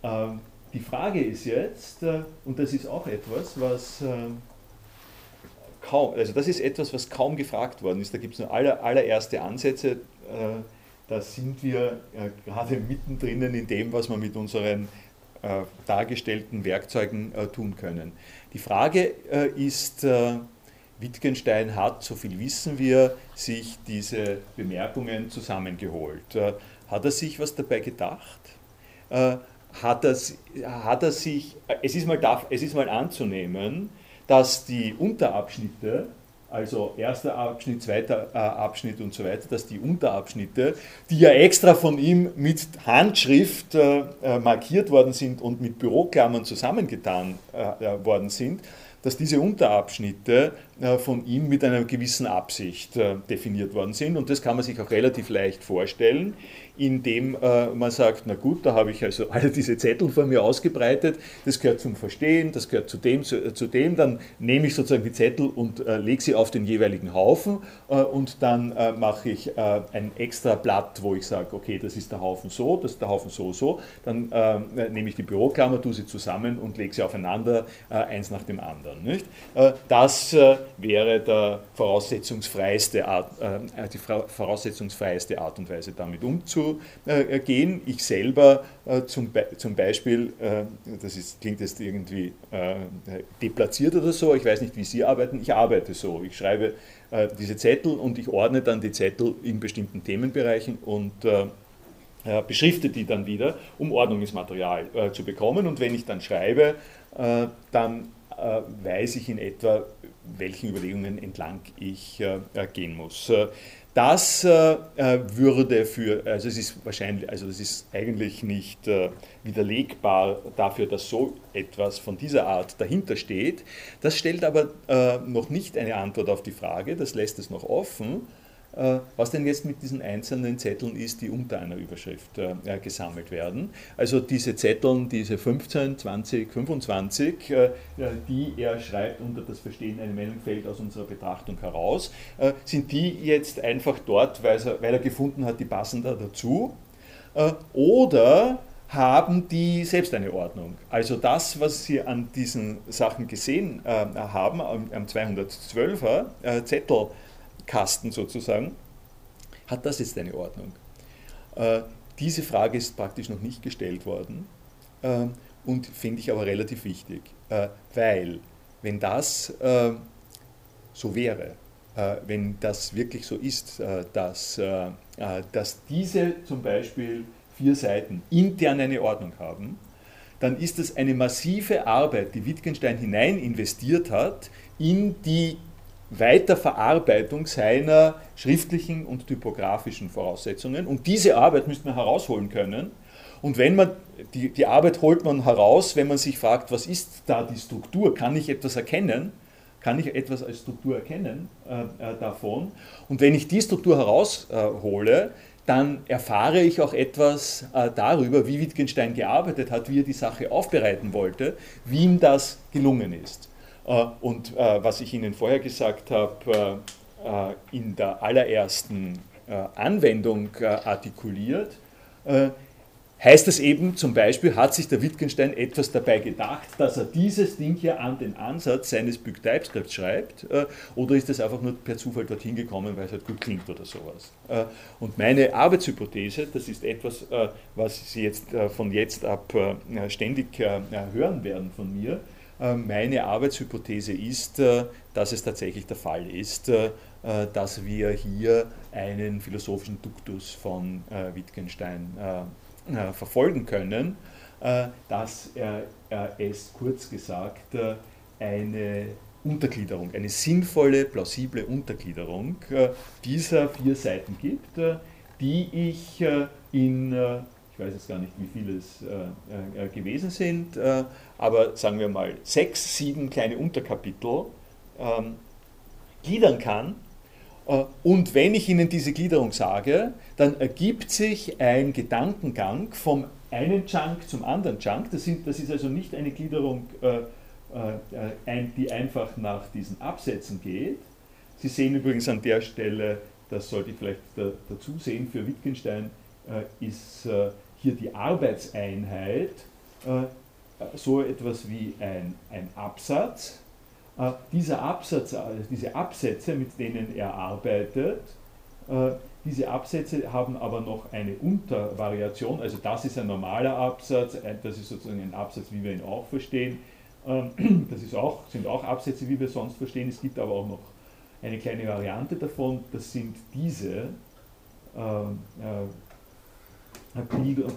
Ähm, die Frage ist jetzt, äh, und das ist auch etwas, was ähm, kaum, also das ist etwas, was kaum gefragt worden ist. Da gibt es nur aller, allererste Ansätze. Äh, da sind wir äh, gerade mittendrin in dem, was wir mit unseren dargestellten Werkzeugen tun können. Die Frage ist, Wittgenstein hat, so viel wissen wir, sich diese Bemerkungen zusammengeholt. Hat er sich was dabei gedacht? Hat er, hat er sich, es ist, mal, es ist mal anzunehmen, dass die Unterabschnitte also erster Abschnitt, zweiter äh, Abschnitt und so weiter, dass die Unterabschnitte, die ja extra von ihm mit Handschrift äh, äh markiert worden sind und mit Büroklammern zusammengetan worden sind, dass diese Unterabschnitte von ihm mit einer gewissen Absicht definiert worden sind. Und das kann man sich auch relativ leicht vorstellen, indem äh, man sagt, na gut, da habe ich also alle diese Zettel vor mir ausgebreitet, das gehört zum Verstehen, das gehört zu dem, zu, zu dem, dann nehme ich sozusagen die Zettel und äh, lege sie auf den jeweiligen Haufen äh, und dann äh, mache ich äh, ein extra Blatt, wo ich sage, okay, das ist der Haufen so, das ist der Haufen so, so, dann äh, nehme ich die Büroklammer, tue sie zusammen und lege sie aufeinander, eins nach dem anderen. Nicht? das wäre der voraussetzungsfreiste Art, die voraussetzungsfreieste Art und Weise, damit umzugehen gehen. Ich selber äh, zum, zum Beispiel, äh, das ist, klingt jetzt irgendwie äh, deplatziert oder so, ich weiß nicht, wie Sie arbeiten, ich arbeite so. Ich schreibe diese Zettel und ich ordne dann die Zettel in bestimmten Themenbereichen und beschrifte die dann wieder, um Ordnungsmaterial zu bekommen. Und wenn ich dann schreibe, dann weiß ich in etwa, welchen Überlegungen entlang ich gehen muss. Das äh, äh, würde für, also es ist wahrscheinlich, also es ist eigentlich nicht äh, widerlegbar dafür, dass so etwas von dieser Art dahinter steht. Das stellt aber äh, noch nicht eine Antwort auf die Frage, das lässt es noch offen, was denn jetzt mit diesen einzelnen Zetteln ist, die unter einer Überschrift äh, gesammelt werden. Also diese Zetteln, diese 15, 20, 25, die er schreibt unter das Verstehen eine Meinung fällt aus unserer Betrachtung heraus, äh, sind die jetzt einfach dort, weil er, weil er gefunden hat, die passen da dazu? Oder haben die selbst eine Ordnung. Also das, was Sie an diesen Sachen gesehen haben, am, 212er Zettel, Kasten sozusagen, hat das jetzt eine Ordnung? Äh, diese Frage ist praktisch noch nicht gestellt worden äh, und finde ich aber relativ wichtig, äh, weil wenn das so wäre, wenn das wirklich so ist, dass, dass diese zum Beispiel vier Seiten intern eine Ordnung haben, dann ist das eine massive Arbeit, die Wittgenstein hinein investiert hat in die Weiterverarbeitung seiner schriftlichen und typografischen Voraussetzungen. Und diese Arbeit müsste man herausholen können. Und wenn man, die, die Arbeit holt man heraus, wenn man sich fragt, was ist da die Struktur? Kann ich etwas erkennen? Kann ich etwas als Struktur erkennen äh, äh, davon? Und wenn ich die Struktur heraushole, dann erfahre ich auch etwas äh, darüber, wie Wittgenstein gearbeitet hat, wie er die Sache aufbereiten wollte, wie ihm das gelungen ist. Äh, und äh, was ich Ihnen vorher gesagt habe, äh, in der allerersten Anwendung artikuliert, heißt es eben zum Beispiel, hat sich der Wittgenstein etwas dabei gedacht, dass er dieses Ding hier an den Ansatz seines Big TypeScript schreibt, oder ist es einfach nur per Zufall dorthin gekommen, weil es halt gut klingt oder sowas. Und meine Arbeitshypothese, das ist etwas, was Sie jetzt von jetzt ab ständig hören werden von mir, meine Arbeitshypothese ist, äh, dass es tatsächlich der Fall ist, äh, dass wir hier einen philosophischen Duktus von Wittgenstein verfolgen können, dass es kurz gesagt eine Untergliederung, eine sinnvolle, plausible Untergliederung dieser vier Seiten gibt, die ich in ich weiß jetzt gar nicht, wie viele es äh, äh, gewesen sind, äh, aber sagen wir mal sechs, sieben kleine Unterkapitel ähm, gliedern kann. Äh, und wenn ich Ihnen diese Gliederung sage, dann ergibt sich ein Gedankengang vom einen Chunk zum anderen Chunk. Das, sind, das ist also nicht eine Gliederung, äh, äh, die einfach nach diesen Absätzen geht. Sie sehen übrigens an der Stelle, das sollte ich vielleicht dazu sehen, für Wittgenstein ist hier die Arbeitseinheit äh, so etwas wie ein, ein Absatz. Äh, dieser Absatz, also diese Absätze, mit denen er arbeitet, äh, diese Absätze haben aber noch eine Untervariation, also das ist ein normaler Absatz, das ist sozusagen ein Absatz, wie wir ihn auch verstehen. Ähm, das ist auch, sind auch Absätze, wie wir sonst verstehen. Es gibt aber auch noch eine kleine Variante davon, das sind diese ähm, äh,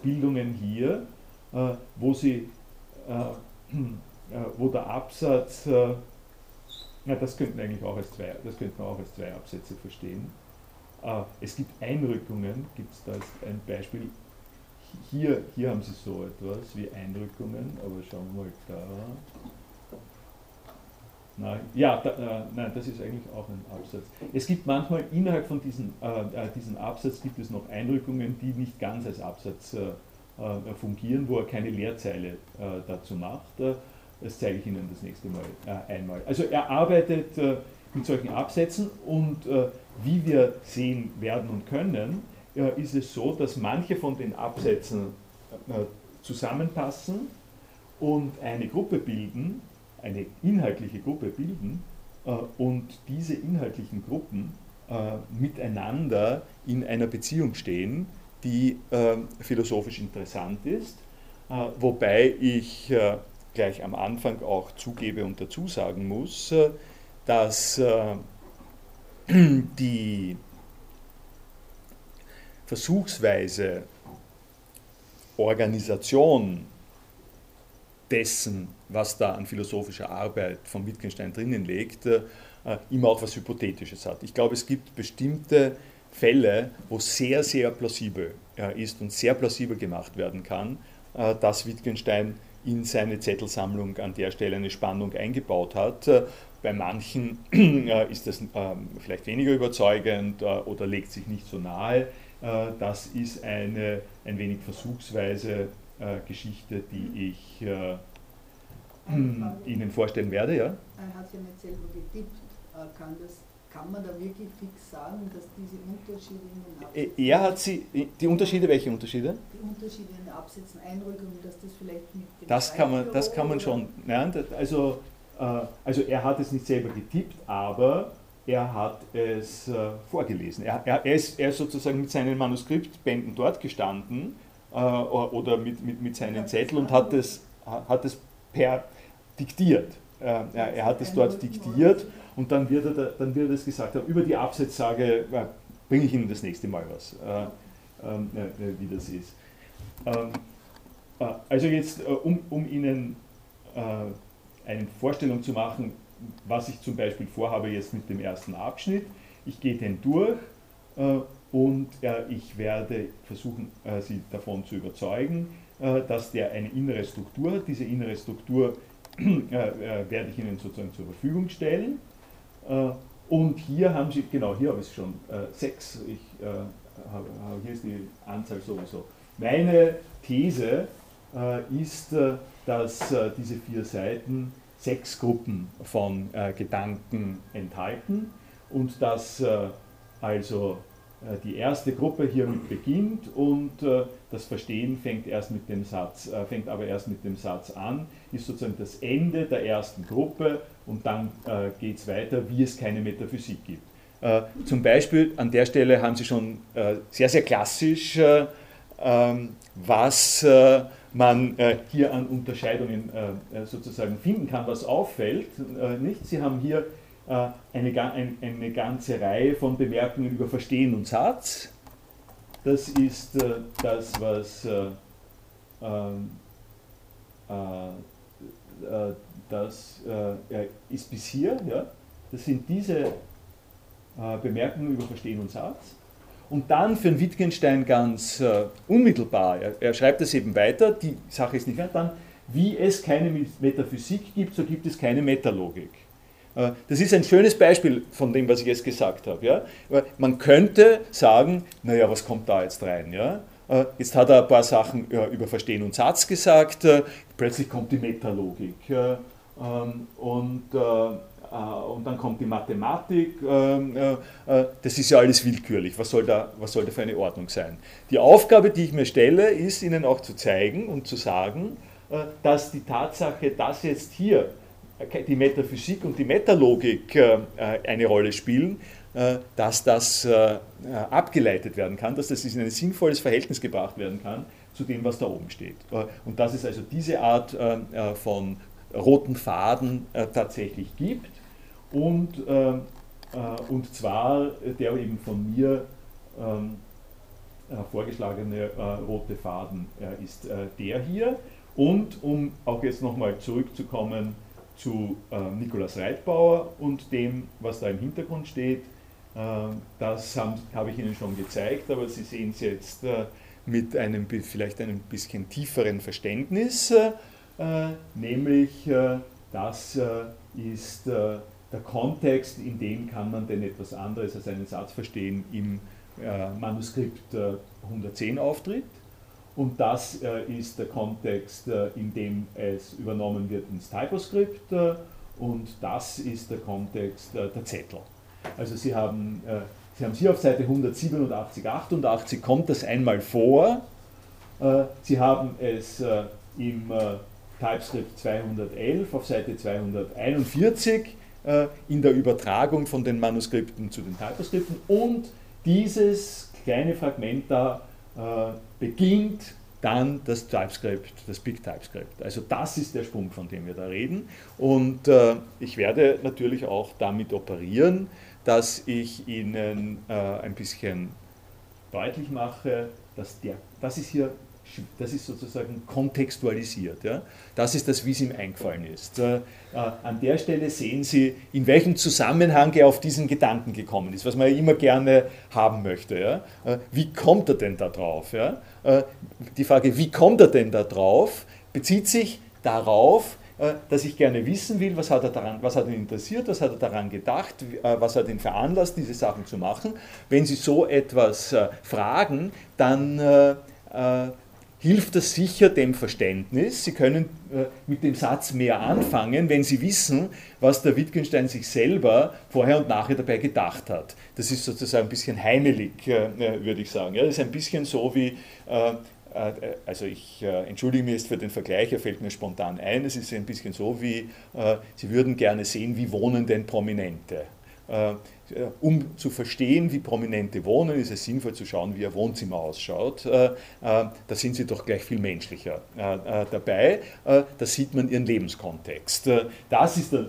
Bildungen hier, äh, wo, sie, äh, äh, wo der Absatz Na, das könnten eigentlich auch als zwei, das könnten wir auch als zwei Absätze verstehen. Es gibt Einrückungen, gibt es da ein Beispiel. Hier, hier haben Sie so etwas wie Einrückungen, aber schauen wir mal da. Na, ja, da, äh, nein, das ist eigentlich auch ein Absatz. Es gibt manchmal innerhalb von diesen, äh, äh diesem Absatz gibt es noch Einrückungen, die nicht ganz als Absatz äh, äh fungieren, wo er keine Leerzeile äh, dazu macht. Das zeige ich Ihnen das nächste Mal einmal. Also er arbeitet mit solchen Absätzen und wie wir sehen werden und können, ist es so, dass manche von den Absätzen zusammenpassen und eine Gruppe bilden, eine inhaltliche Gruppe bilden äh, und diese inhaltlichen Gruppen äh, miteinander in einer Beziehung stehen, die äh, philosophisch interessant ist, wobei ich gleich am Anfang auch zugebe und dazu sagen muss, dass die Versuchsweise Organisation dessen, was da an philosophischer Arbeit von Wittgenstein drinnen liegt, äh, immer auch was Hypothetisches hat. Ich glaube, es gibt bestimmte Fälle, wo sehr, sehr plausibel äh, ist und sehr plausibel gemacht werden kann, äh, dass Wittgenstein in seine Zettelsammlung an der Stelle eine Spannung eingebaut hat. Bei manchen ist das ähm, vielleicht weniger überzeugend oder legt sich nicht so nahe. Das ist eine ein wenig versuchsweise Geschichte, die ich Ihnen vorstellen werde. Ja? Er hat ja nicht selber getippt. Äh, kann, das, kann man da wirklich fix sagen, dass diese Unterschiede in den Absätzen. Er hat sie, die Unterschiede, welche Unterschiede? Die Unterschiede in den Absätzen, Einrückungen, dass das vielleicht mit Das kann man, das kann man schon. Nein, also, äh, also er hat es nicht selber getippt, aber er hat es äh, vorgelesen. Er, er, er, ist, er ist sozusagen mit seinen Manuskriptbänden dort gestanden oder mit, mit, mit seinen Zetteln und hat es, hat es per diktiert. Äh, er hat es dort diktiert und dann wird er, dann wird er es gesagt haben, über die Absatzsage äh, bringe ich Ihnen das nächste Mal was, äh, ähm, wie das ist. Ähm, also jetzt, um, um Ihnen eine Vorstellung zu machen, was ich zum Beispiel vorhabe jetzt mit dem ersten Abschnitt. Ich gehe den durch und ich werde versuchen, Sie davon zu überzeugen, äh, dass der eine innere Struktur hat. Diese innere Struktur äh, äh, werde ich Ihnen sozusagen zur Verfügung stellen. Und hier haben Sie, genau, hier habe ich es schon, sechs, ich, hier ist die Anzahl sowieso. Meine These ist, dass diese vier Seiten sechs Gruppen von Gedanken enthalten und dass also äh, die erste Gruppe hiermit beginnt und äh, das Verstehen fängt, erst mit dem Satz, äh, fängt aber erst mit dem Satz an, ist sozusagen das Ende der ersten Gruppe und dann geht es weiter, wie es keine Metaphysik gibt. Zum Beispiel an der Stelle haben Sie schon sehr, sehr klassisch, ähm, was man hier an Unterscheidungen sozusagen finden kann, was auffällt. Sie haben hier äh, eine, eine ganze Reihe von Bemerkungen über Verstehen und Satz. Das ist äh, das, was äh, ähm, das ist bis hier. Ja? Das sind diese Bemerkungen über Verstehen und Satz. Und dann für Wittgenstein ganz unmittelbar, er, schreibt es eben weiter, die Sache ist nicht mehr, dann, wie es keine Metaphysik gibt, so gibt es keine Metalogik. Äh, das ist ein schönes Beispiel von dem, was ich jetzt gesagt habe. Ja? Man könnte sagen, naja, was kommt da jetzt rein? Ja? Äh, jetzt hat er ein paar Sachen über Verstehen und Satz gesagt, äh, plötzlich kommt die Metalogik ähm, und, und dann kommt die Mathematik. Ähm, das ist ja alles willkürlich. Was soll, da, was soll da für eine Ordnung sein? Die Aufgabe, die ich mir stelle, ist Ihnen auch zu zeigen und zu sagen, dass die Tatsache, dass jetzt hier die Metaphysik und die Metalogik äh, eine Rolle spielen, äh, dass das äh, abgeleitet werden kann, dass das in ein sinnvolles Verhältnis gebracht werden kann zu dem, was da oben steht. Und dass es also diese Art von roten Faden tatsächlich gibt und, und zwar der eben von mir ähm, vorgeschlagene rote Faden ist der hier. Und um auch jetzt nochmal zurückzukommen zu Nikolaus Reitbauer und dem, was da im Hintergrund steht. das habe ich Ihnen schon gezeigt, aber Sie sehen es jetzt mit einem vielleicht einem bisschen tieferen Verständnis, nämlich das ist der Kontext, in dem kann man denn etwas anderes als einen Satz verstehen im äh, Manuskript äh, 110 auftritt. Und das äh, ist der Kontext, äh, in dem es übernommen wird ins Typoscript. Äh, und das ist der Kontext der Zettel. Also Sie haben, Sie haben hier auf Seite 187, 88 kommt das einmal vor. Sie haben es im TypeScript 211 auf Seite 241 äh, in der Übertragung von den Manuskripten zu den Typoskripten und dieses kleine Fragment da beginnt dann das TypeScript, das Big TypeScript. Also das ist der Sprung, von dem wir da reden. Und äh, ich werde natürlich auch damit operieren, dass ich Ihnen äh, ein bisschen deutlich mache, dass der, das ist hier das ist sozusagen kontextualisiert. Ja? Das ist das, wie es ihm eingefallen ist. Äh, äh, an der Stelle sehen Sie, in welchem Zusammenhang er auf diesen Gedanken gekommen ist, was man ja immer gerne haben möchte. Ja? Äh, wie kommt er denn da drauf? Ja? Äh, die Frage, wie kommt er denn da drauf, bezieht sich darauf, äh, dass ich gerne wissen will, was hat, er daran, was hat ihn interessiert, was hat er daran gedacht, äh, was hat ihn veranlasst, diese Sachen zu machen. Wenn Sie so etwas fragen, dann hilft das sicher dem Verständnis. Sie können äh, mit dem Satz mehr anfangen, wenn Sie wissen, was der Wittgenstein sich selber vorher und nachher dabei gedacht hat. Das ist sozusagen ein bisschen heimelig, äh, äh, würde ich sagen. Ja, das ist ein bisschen so wie, also ich entschuldige mich jetzt für den Vergleich, er fällt mir spontan ein, es ist ein bisschen so wie, Sie würden gerne sehen, wie wohnen denn Prominente. Äh, um zu verstehen, wie Prominente wohnen, ist es sinnvoll zu schauen, wie ihr Wohnzimmer ausschaut. Äh, äh, da sind sie doch gleich viel menschlicher dabei. Da sieht man ihren Lebenskontext. Das ist der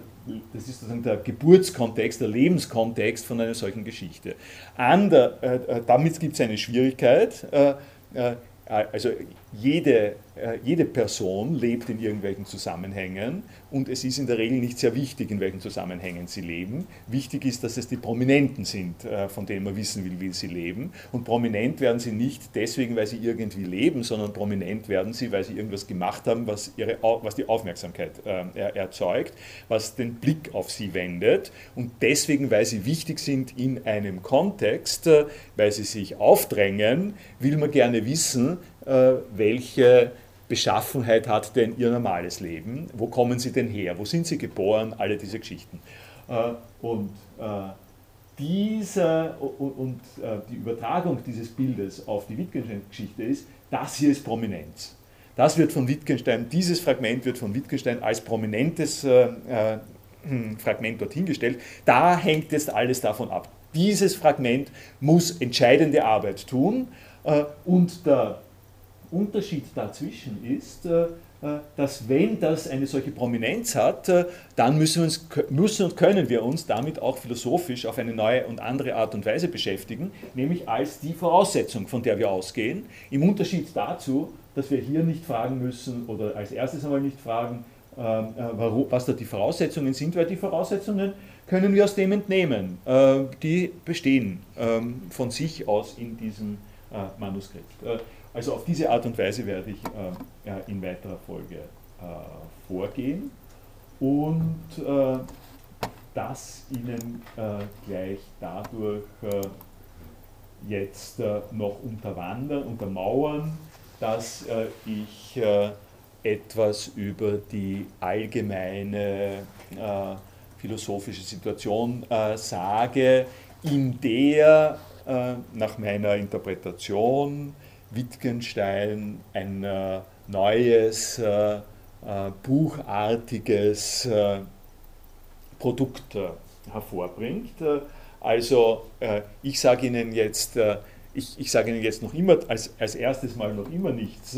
das ist sozusagen der Geburtskontext, der Lebenskontext von einer solchen Geschichte. Der, äh, damit gibt es eine Schwierigkeit. Also jede, jede Person lebt in irgendwelchen Zusammenhängen und es ist in der Regel nicht sehr wichtig, in welchen Zusammenhängen sie leben. Wichtig ist, dass es die Prominenten sind, äh, von denen man wissen will, wie sie leben. Und prominent werden sie nicht deswegen, weil sie irgendwie leben, sondern prominent werden sie, weil sie irgendwas gemacht haben, was, ihre, was die Aufmerksamkeit äh, erzeugt, was den Blick auf sie wendet. Und deswegen, weil sie wichtig sind in einem Kontext, weil sie sich aufdrängen, will man gerne wissen, äh, welche Beschaffenheit hat denn ihr normales Leben, wo kommen sie denn her, wo sind sie geboren, alle diese Geschichten. Äh, und äh, diese, und die Übertragung dieses Bildes auf die Wittgenstein-Geschichte ist, das hier ist Prominenz. Das wird von Wittgenstein, dieses Fragment wird von Wittgenstein als prominentes hm, Fragment dorthin gestellt. Da hängt jetzt alles davon ab. Dieses Fragment muss entscheidende Arbeit tun und der Unterschied dazwischen ist, äh, äh, dass wenn das eine solche Prominenz hat, äh, dann müssen, wir uns, müssen und können wir uns damit auch philosophisch auf eine neue und andere Art und Weise beschäftigen, nämlich als die Voraussetzung, von der wir ausgehen. Im Unterschied dazu, dass wir hier nicht fragen müssen oder als erstes einmal nicht fragen, was da die Voraussetzungen sind, weil die Voraussetzungen können wir aus dem entnehmen. Die bestehen ähm, von sich aus in diesem Manuskript. Also auf diese Art und Weise werde ich äh, in weiterer Folge äh, vorgehen. Und äh, das Ihnen äh, gleich dadurch äh, jetzt äh, noch unterwandern, untermauern, dass ich etwas über die allgemeine philosophische Situation sage, in der nach meiner Interpretation Wittgenstein ein äh, neues, äh, äh, buchartiges Produkt hervorbringt. Also ich sage Ihnen jetzt, ich, ich sage Ihnen jetzt noch immer, als, als erstes Mal noch immer nichts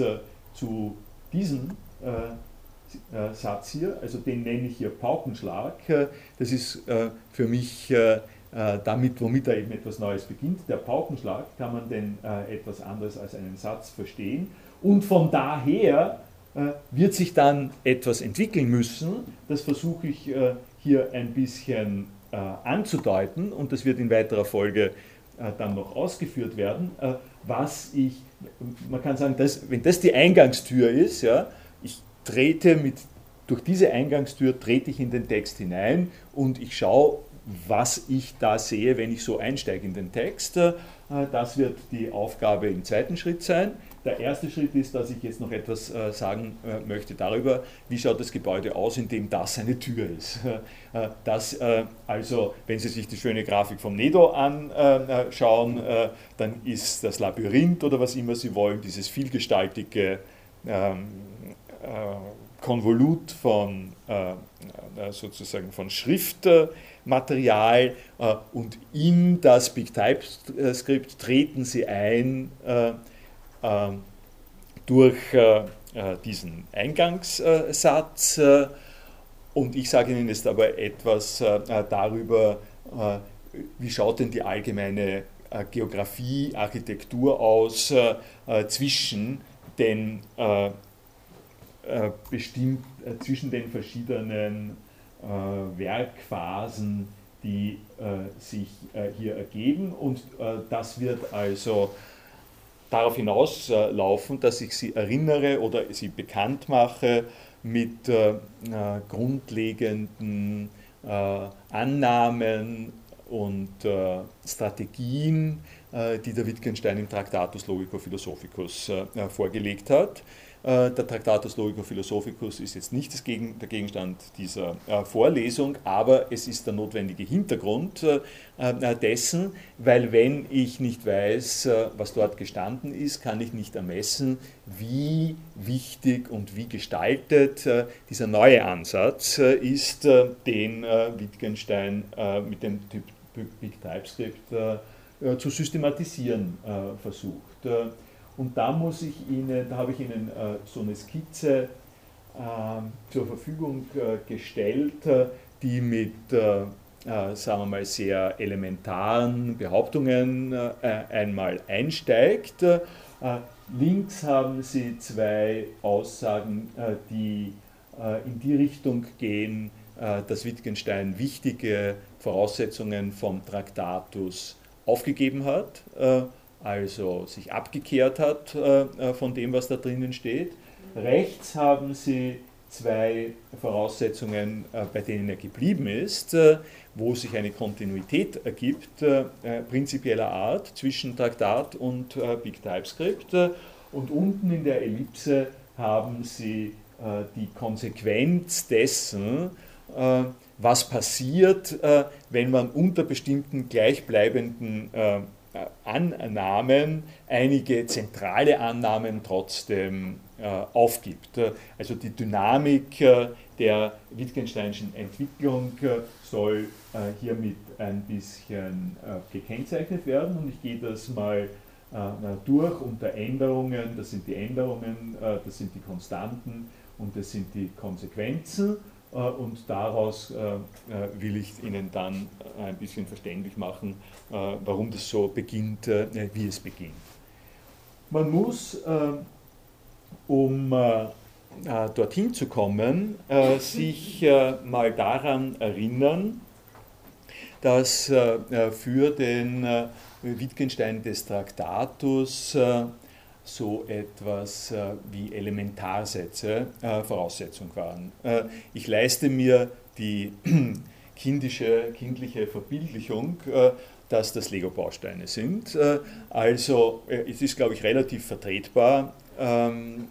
zu diesem Satz hier, also den nenne ich hier Paukenschlag. Das ist für mich äh, damit, womit er eben etwas Neues beginnt. Der Paukenschlag kann man denn äh, etwas anderes als einen Satz verstehen. Und von daher wird sich dann etwas entwickeln müssen. Das versuche ich hier ein bisschen anzudeuten und das wird in weiterer Folge dann noch ausgeführt werden, was ich, man kann sagen, dass, wenn das die Eingangstür ist, ja, ich trete mit, durch diese Eingangstür trete ich in den Text hinein und ich schaue, was ich da sehe, wenn ich so einsteige in den Text. Äh, das wird die Aufgabe im zweiten Schritt sein. Der erste Schritt ist, dass ich jetzt noch etwas äh, sagen äh, möchte darüber, wie schaut das Gebäude aus, in dem das eine Tür ist. Das, also, wenn Sie sich die schöne Grafik vom Nedo anschauen, dann ist das Labyrinth oder was immer Sie wollen, dieses vielgestaltige ähm, Konvolut von sozusagen von Schrift Material äh, und in das Big TypeScript treten Sie ein äh, äh, durch diesen Eingangssatz. und ich sage Ihnen jetzt aber etwas darüber, wie schaut denn die allgemeine Geografie, Architektur aus zwischen den bestimmt, zwischen den verschiedenen Werkphasen, die äh, sich äh, hier ergeben. Und das wird also darauf hinauslaufen, dass ich Sie erinnere oder Sie bekannt mache mit grundlegenden Annahmen und Strategien, die der Wittgenstein im Tractatus Logico Philosophicus vorgelegt hat. Äh, der Tractatus Logico Philosophicus ist jetzt nicht der Gegenstand dieser äh, Vorlesung, aber es ist der notwendige Hintergrund äh, dessen, weil wenn ich nicht weiß, was dort gestanden ist, kann ich nicht ermessen, wie wichtig und wie gestaltet dieser neue Ansatz ist, den Wittgenstein mit dem Big TypeScript zu systematisieren versucht. Und da muss ich Ihnen, da habe ich Ihnen äh, so eine Skizze äh, zur Verfügung äh, gestellt, äh, die mit, äh, äh, sagen wir mal, sehr elementaren Behauptungen einmal einsteigt. links haben Sie zwei Aussagen, die in die Richtung gehen, dass Wittgenstein wichtige Voraussetzungen vom Traktatus aufgegeben hat also sich abgekehrt hat äh, äh, von dem, was da drinnen steht. Rechts haben Sie zwei Voraussetzungen, äh, bei denen er geblieben ist, wo sich eine Kontinuität ergibt, prinzipieller Art zwischen Traktat und Big TypeScript. Und unten in der Ellipse haben Sie die Konsequenz dessen, was passiert, wenn man unter bestimmten gleichbleibenden äh, Annahmen einige zentrale Annahmen trotzdem äh, aufgibt. Also die Dynamik äh, der Wittgensteinischen Entwicklung soll hiermit ein bisschen gekennzeichnet werden. Und ich gehe das mal durch unter Änderungen, das sind die Änderungen, das sind die Konstanten und das sind die Konsequenzen. Äh, und daraus äh, äh, will ich Ihnen dann ein bisschen verständlich machen, warum das so beginnt, wie es beginnt. Man muss, um dorthin zu kommen, sich mal daran erinnern, dass für den Wittgenstein des Traktatus so etwas äh, wie Elementarsätze äh, Voraussetzung waren. Äh, ich leiste mir die kindische, kindliche Verbildlichung, dass das Lego-Bausteine sind. Also es ist, glaube ich, relativ vertretbar. Ähm,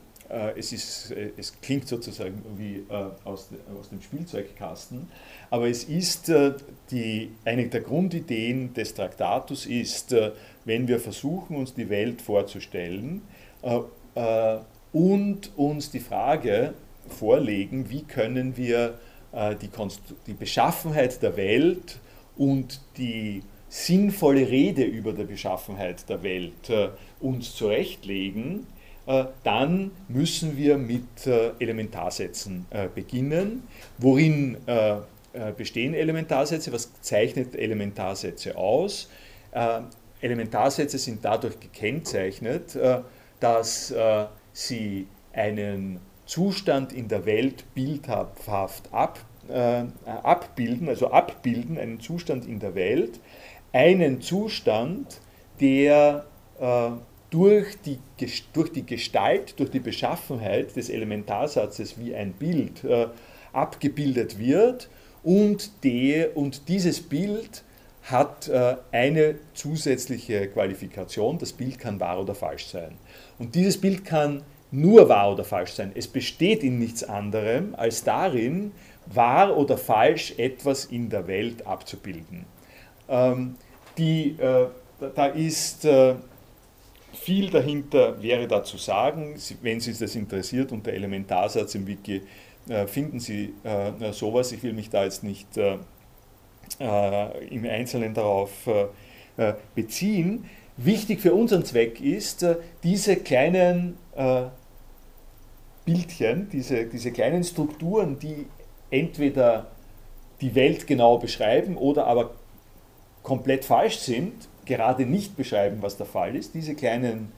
es, ist, es klingt sozusagen wie aus, dem Spielzeugkasten, aber es ist die, eine der Grundideen des Traktatus ist, wenn wir versuchen, uns die Welt vorzustellen äh, äh, und uns die Frage vorlegen, wie können wir äh, die, die Beschaffenheit der Welt und die sinnvolle Rede über die Beschaffenheit der Welt äh, uns zurechtlegen, äh, dann müssen wir mit äh, Elementarsätzen beginnen. Worin bestehen Elementarsätze? Was zeichnet Elementarsätze aus? Elementarsätze sind dadurch gekennzeichnet, dass sie einen Zustand in der Welt bildhaft ab, abbilden, also abbilden, einen Zustand in der Welt, einen Zustand, der äh, durch, die, durch die Gestalt, durch die Beschaffenheit des Elementarsatzes wie ein Bild äh, abgebildet wird und, der, und dieses Bild hat äh, eine zusätzliche Qualifikation, das Bild kann wahr oder falsch sein. Und dieses Bild kann nur wahr oder falsch sein. Es besteht in nichts anderem als darin, wahr oder falsch etwas in der Welt abzubilden. Ähm, die, äh, da ist äh, viel dahinter, wäre da zu sagen. Wenn Sie das interessiert, unter Elementarsatz im Wiki äh, finden Sie äh, sowas. Ich will mich da jetzt nicht äh, äh, im Einzelnen darauf beziehen. Wichtig für unseren Zweck ist, diese kleinen Bildchen, diese, diese kleinen Strukturen, die entweder die Welt genau beschreiben oder aber komplett falsch sind, gerade nicht beschreiben, was der Fall ist, diese kleinen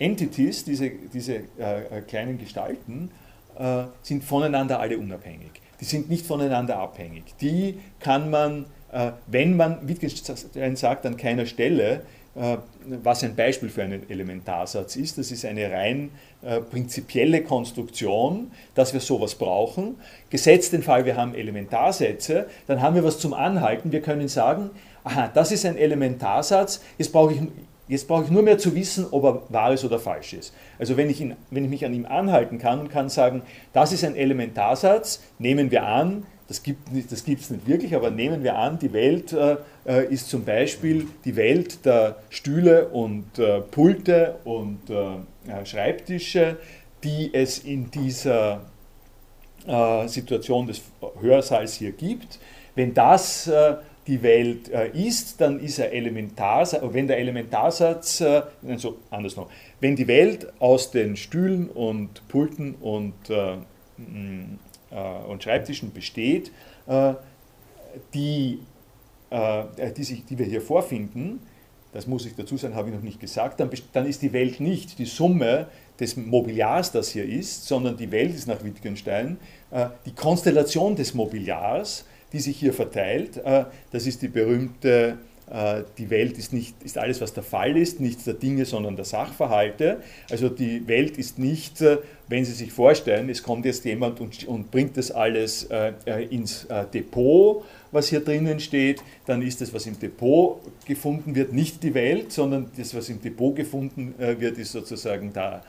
Entities, diese, diese äh, kleinen Gestalten, äh, sind voneinander alle unabhängig. Die sind nicht voneinander abhängig. Die kann man, äh, wenn man, Wittgenstein sagt an keiner Stelle, äh, was ein Beispiel für einen Elementarsatz ist. Das ist eine rein äh, prinzipielle Konstruktion, dass wir sowas brauchen. Gesetzt den Fall, wir haben Elementarsätze, dann haben wir was zum Anhalten. Wir können sagen, aha, das ist ein Elementarsatz, jetzt brauche ich, jetzt brauche ich nur mehr zu wissen, ob er wahr ist oder falsch ist. Also wenn ich, ihn, wenn ich mich an ihm anhalten kann und kann sagen, das ist ein Elementarsatz, nehmen wir an, das gibt es nicht wirklich, aber nehmen wir an, die Welt äh, äh, ist zum Beispiel die Welt der Stühle und äh, Pulte und äh, Schreibtische, die es in dieser äh, Situation des Hörsaals hier gibt. Wenn das äh, die Welt äh, ist, dann ist er Elementarsatz, wenn der Elementarsatz, also anders noch, wenn die Welt aus den Stühlen und Pulten und, äh, mm, äh und Schreibtischen besteht, äh, die, äh, die, sich, die wir hier vorfinden, das muss ich dazu sagen, habe ich noch nicht gesagt, dann, dann ist die Welt nicht die Summe des Mobiliars, das hier ist, sondern die Welt ist nach Wittgenstein die Konstellation des Mobiliars, die sich hier verteilt. Äh, das ist die berühmte äh, die Welt ist, nicht, ist alles, was der Fall ist, nichts der Dinge, sondern der Sachverhalte. Also die Welt ist nicht, äh, wenn Sie sich vorstellen, es kommt jetzt jemand und, und bringt das alles ins Depot, was hier drinnen steht, dann ist das, was im Depot gefunden wird, nicht die Welt, sondern das, was im Depot gefunden wird, ist sozusagen da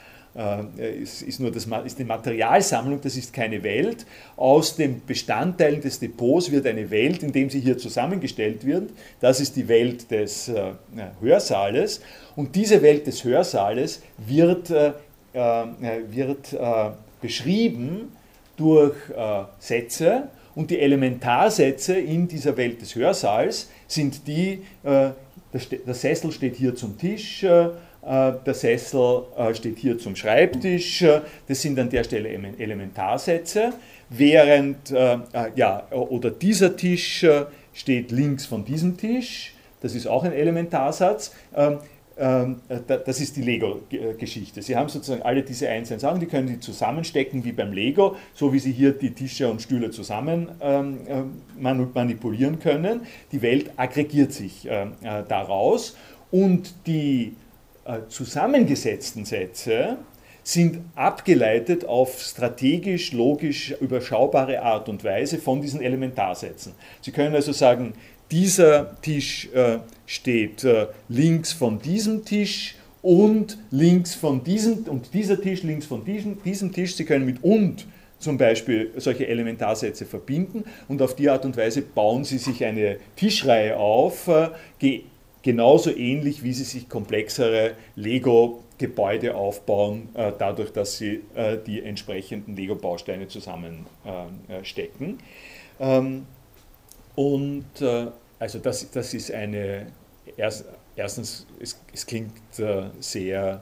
ist, ist nur das, ist die Materialsammlung, das ist keine Welt. Aus den Bestandteilen des Depots wird eine Welt, in dem sie hier zusammengestellt wird. Das ist die Welt des äh, Hörsaales. Und diese Welt des Hörsaales wird, äh, äh wird äh, beschrieben durch äh, Sätze. Und die Elementarsätze in dieser Welt des Hörsaals sind die, der, der Sessel steht hier zum Tisch, äh, der Sessel äh, steht hier zum Schreibtisch. Äh, das sind an der Stelle Elementarsätze. Während, ja, oder dieser Tisch steht links von diesem Tisch. Das ist auch ein Elementarsatz. Ähm, ähm, das ist die Lego-Geschichte. Sie haben sozusagen alle diese einzelnen Sachen, die können Sie zusammenstecken wie beim Lego, so wie Sie hier die Tische und Stühle zusammen ähm, manipulieren können. Die Welt aggregiert sich daraus und die äh, zusammengesetzten Sätze sind abgeleitet auf strategisch, logisch überschaubare Art und Weise von diesen Elementarsätzen. Sie können also sagen, dieser Tisch äh, steht äh, links von diesem Tisch und links von diesem und dieser Tisch links von diesem, diesem Tisch. Sie können mit und zum Beispiel solche Elementarsätze verbinden und auf die Art und Weise bauen Sie sich eine Tischreihe auf, äh, genauso ähnlich, wie sie sich komplexere Lego-Gebäude aufbauen, äh, dadurch, dass sie äh, die entsprechenden Lego-Bausteine zusammenstecken. Ähm, und äh, also das, das ist eine, erstens, es, es klingt sehr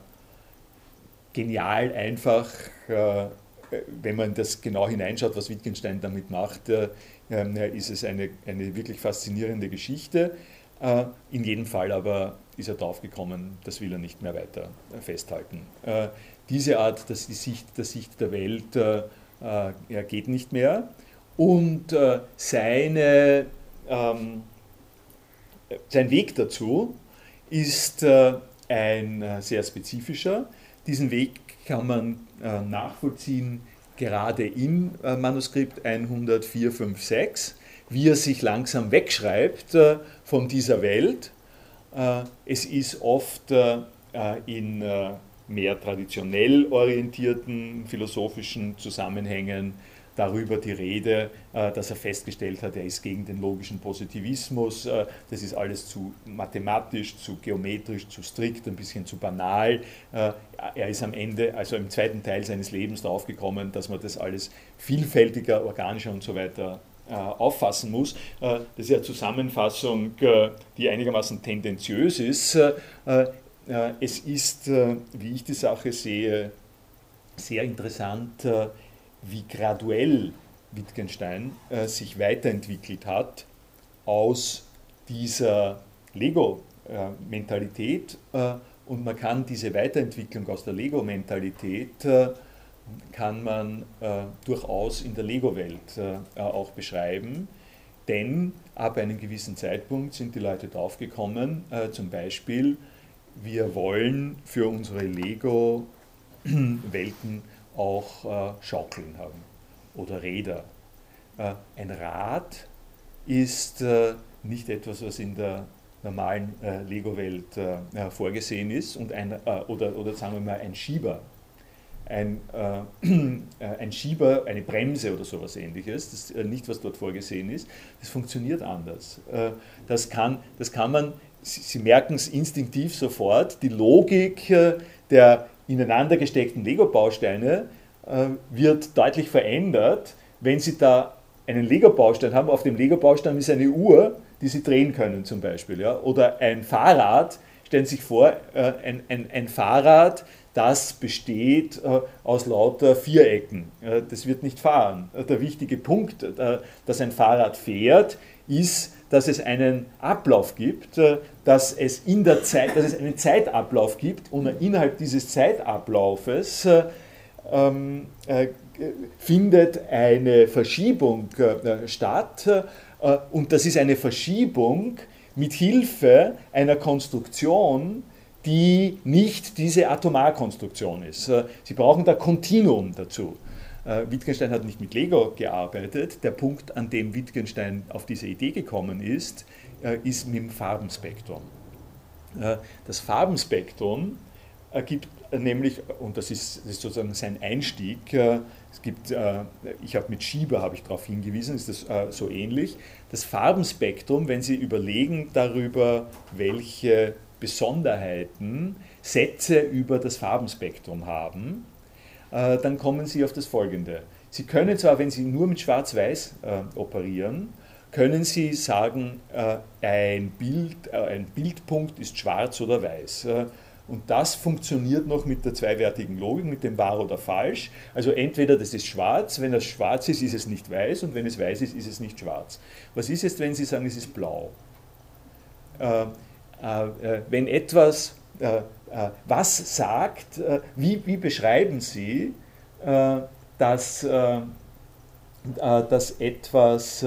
genial, einfach, wenn man das genau hineinschaut, was Wittgenstein damit macht, ist es eine, eine wirklich faszinierende Geschichte. Äh, in jedem Fall aber ist er draufgekommen, das will er nicht mehr weiter festhalten. diese Art, dass die Sicht, der Sicht der Welt ja, geht nicht mehr. Und seine, ähm, sein Weg dazu ist ein sehr spezifischer. Diesen Weg kann man nachvollziehen gerade im Manuskript 10456 wie er sich langsam wegschreibt äh, von dieser Welt. Äh, es ist oft äh, in mehr traditionell orientierten philosophischen Zusammenhängen darüber die Rede, dass er festgestellt hat, er ist gegen den logischen Positivismus. Das ist alles zu mathematisch, zu geometrisch, zu strikt, ein bisschen zu banal. Er ist am Ende, also im zweiten Teil seines Lebens draufgekommen, dass man das alles vielfältiger, organischer und so weiter auffassen muss. Äh, das ist ja Zusammenfassung, äh, die einigermaßen tendenziös ist. Es ist, wie ich die Sache sehe, sehr interessant, wie graduell Wittgenstein sich weiterentwickelt hat aus dieser Lego-Mentalität und man kann diese Weiterentwicklung aus der Lego-Mentalität kann man äh, durchaus in der Lego-Welt äh, auch beschreiben. Denn ab einem gewissen Zeitpunkt sind die Leute draufgekommen, äh, zum Beispiel, wir wollen für unsere Lego-Welten auch äh, Schaukeln haben oder Räder. Äh, ein Rad ist äh, nicht etwas, was in der normalen Lego-Welt vorgesehen ist und ein, oder, oder sagen wir mal ein Schieber ein, äh, ein Schieber, eine Bremse oder sowas ähnliches, das äh, nicht, was dort vorgesehen ist, das funktioniert anders. Äh, das, kann, das kann man, Sie, Sie merken es instinktiv sofort, die Logik äh, der ineinander gesteckten Lego-Bausteine äh, wird deutlich verändert, wenn Sie da einen Lego-Baustein haben, auf dem Lego-Baustein ist eine Uhr, die Sie drehen können zum Beispiel, ja? oder ein Fahrrad, stellen Sie sich vor, äh, ein, ein, ein Fahrrad, das besteht äh, aus lauter Vierecken. Äh, das wird nicht fahren. Äh, der wichtige Punkt, dass ein Fahrrad fährt, ist, dass es einen Ablauf gibt, dass es in der Zeit, dass es einen Zeitablauf gibt und innerhalb dieses Zeitablaufes äh, ähm, findet eine Verschiebung statt und das ist eine Verschiebung mit Hilfe einer Konstruktion, die nicht diese Atomarkonstruktion ist. Äh, Sie brauchen da Kontinuum dazu. Äh, Wittgenstein hat nicht mit Lego gearbeitet. Der Punkt, an dem Wittgenstein auf diese Idee gekommen ist, äh, ist mit dem Farbenspektrum. Das Farbenspektrum ergibt nämlich, und das ist, sozusagen sein Einstieg, es gibt, ich habe mit Schieber habe ich darauf hingewiesen, ist das so ähnlich. Das Farbenspektrum, wenn Sie überlegen darüber, welche Besonderheiten Sätze über das Farbenspektrum haben, äh, dann kommen Sie auf das Folgende. Sie können zwar, wenn Sie nur mit Schwarz-Weiß äh, operieren, können Sie sagen, äh, ein, Bild, ein Bildpunkt ist schwarz oder weiß. Und das funktioniert noch mit der zweiwertigen Logik, mit dem wahr oder falsch. Also entweder das ist schwarz, wenn es schwarz ist, ist es nicht weiß und wenn es weiß ist, ist es nicht schwarz. Was ist es, wenn Sie sagen, es ist blau? Äh, äh, wenn etwas äh, was sagt, wie, wie beschreiben Sie, dass, dass etwas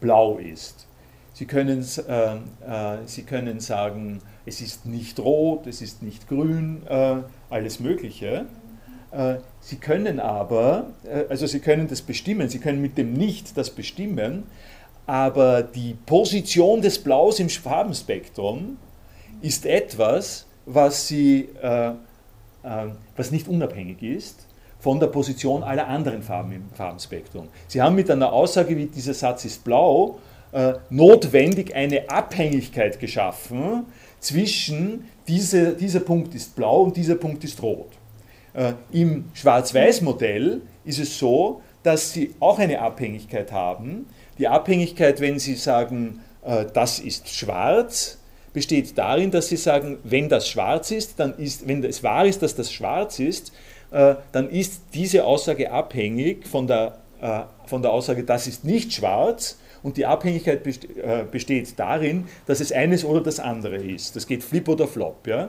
blau ist? Sie können, Sie können sagen, es ist nicht rot, es ist nicht grün, alles Mögliche. Sie können aber, also Sie können das bestimmen, Sie können mit dem Nicht das bestimmen, aber die Position des Blaus im Farbenspektrum ist etwas, was, sie, äh, äh, was nicht unabhängig ist von der Position aller anderen Farben im Farbenspektrum. Sie haben mit einer Aussage wie dieser Satz ist blau äh, notwendig eine Abhängigkeit geschaffen zwischen diese, dieser Punkt ist blau und dieser Punkt ist rot. Äh, Im Schwarz-Weiß-Modell ist es so, dass Sie auch eine Abhängigkeit haben, die Abhängigkeit, wenn Sie sagen, äh, das ist schwarz, besteht darin, dass Sie sagen, wenn das schwarz ist, dann ist, wenn es wahr ist, dass das schwarz ist, äh, dann ist diese Aussage abhängig von der, äh, von der Aussage, das ist nicht schwarz und die Abhängigkeit besteht darin, dass es eines oder das andere ist. Das geht Flip oder Flop. Ja?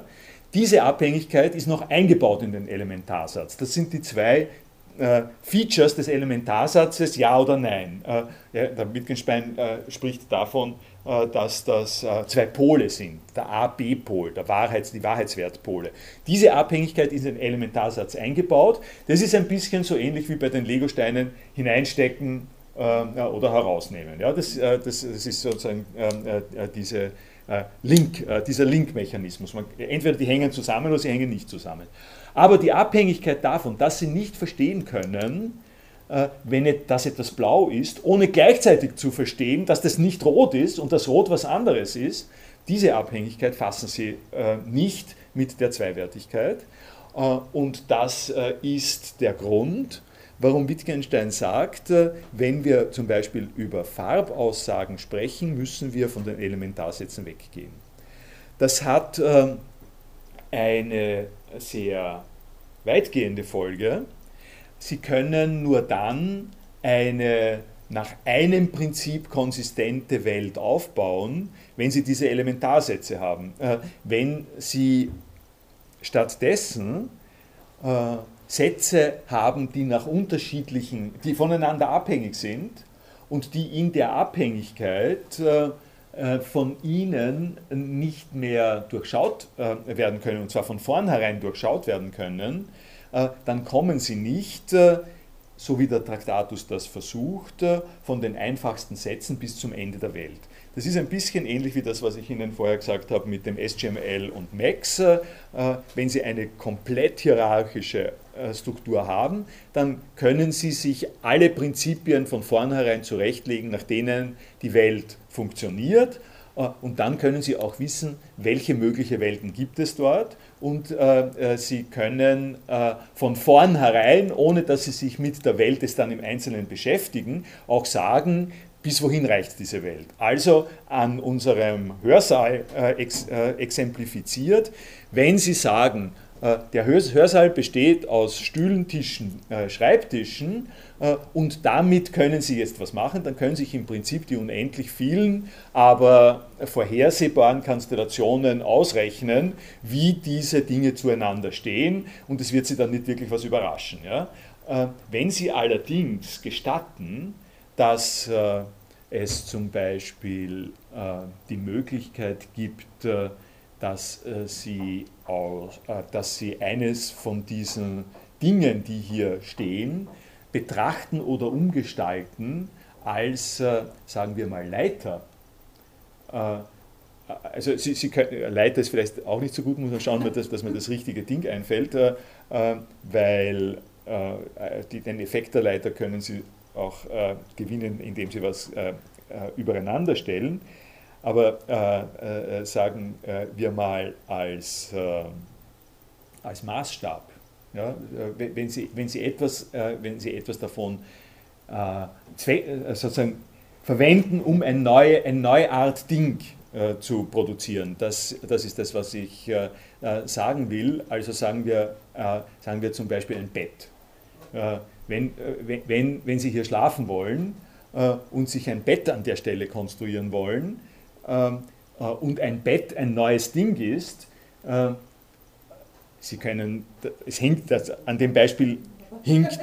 Diese Abhängigkeit ist noch eingebaut in den Elementarsatz. Das sind die zwei äh, Features des Elementarsatzes, ja oder nein. Äh, ja, der Wittgenstein äh, spricht davon, äh, dass das äh, zwei Pole sind, der A-B-Pol, Wahrheits-, die Wahrheitswertpole. Diese Abhängigkeit ist in den Elementarsatz eingebaut. Das ist ein bisschen so ähnlich wie bei den Legosteinen hineinstecken äh, oder herausnehmen. Ja, das, das, das ist sozusagen diese Link, dieser Link-Mechanismus. Entweder die hängen zusammen oder sie hängen nicht zusammen. Aber die Abhängigkeit davon, dass sie nicht verstehen können, äh, wenn das etwas blau ist, ohne gleichzeitig zu verstehen, dass das nicht rot ist und das Rot was anderes ist, diese Abhängigkeit fassen sie äh, nicht mit der Zweiwertigkeit. Äh, und das ist der Grund, warum Wittgenstein sagt, wenn wir zum Beispiel über Farbaussagen sprechen, müssen wir von den Elementarsätzen weggehen. Das hat eine sehr weitgehende Folge. Sie können nur dann eine nach einem Prinzip konsistente Welt aufbauen, wenn Sie diese Elementarsätze haben. Äh, wenn Sie stattdessen äh, Sätze haben, die nach unterschiedlichen, die voneinander abhängig sind und die in der Abhängigkeit äh, von ihnen nicht mehr durchschaut äh, werden können, und zwar von vornherein durchschaut werden können, äh, dann kommen sie nicht, so wie der Traktatus das versucht, von den einfachsten Sätzen bis zum Ende der Welt. Das ist ein bisschen ähnlich wie das, was ich Ihnen vorher gesagt habe mit dem SGML und Max. Wenn Sie eine komplett hierarchische Struktur haben, dann können Sie sich alle Prinzipien von vornherein zurechtlegen, nach denen die Welt funktioniert. Äh, und dann können Sie auch wissen, welche mögliche Welten gibt es dort. Und äh, äh, Sie können äh, von vornherein, ohne dass Sie sich mit der Welt es dann im Einzelnen beschäftigen, auch sagen, bis wohin reicht diese Welt. Also an unserem Hörsaal äh, ex, äh, exemplifiziert, wenn Sie sagen, der Hörsaal besteht aus Stühlen, Tischen, Schreibtischen und damit können Sie jetzt was machen. Dann können sich im Prinzip die unendlich vielen, aber vorhersehbaren Konstellationen ausrechnen, wie diese Dinge zueinander stehen und es wird Sie dann nicht wirklich was überraschen. Ja? Äh, wenn Sie allerdings gestatten, dass äh, es zum Beispiel die Möglichkeit gibt, dass Sie, dass Sie eines von diesen Dingen, die hier stehen, betrachten oder umgestalten als, äh, sagen wir mal, Leiter. Äh, also Sie, Sie können, Leiter ist vielleicht auch nicht so gut, muss man schauen, dass, dass mir das richtige Ding einfällt, äh, weil den Effekt der Leiter können Sie auch gewinnen, indem Sie was übereinander stellen. Aber sagen wir mal als, als Maßstab ja, äh, wenn, Sie, wenn, Sie etwas, äh, wenn Sie etwas davon äh, sozusagen verwenden, um ein neue, eine neue Art Ding zu produzieren. Das, das ist das, was ich sagen will. Also sagen wir, sagen wir zum Beispiel ein Bett. wenn, wenn, wenn Sie hier schlafen wollen und sich ein Bett an der Stelle konstruieren wollen ähm, und ein Bett ein neues Ding ist, Sie können, es hinkt, das, an dem Beispiel hinkt,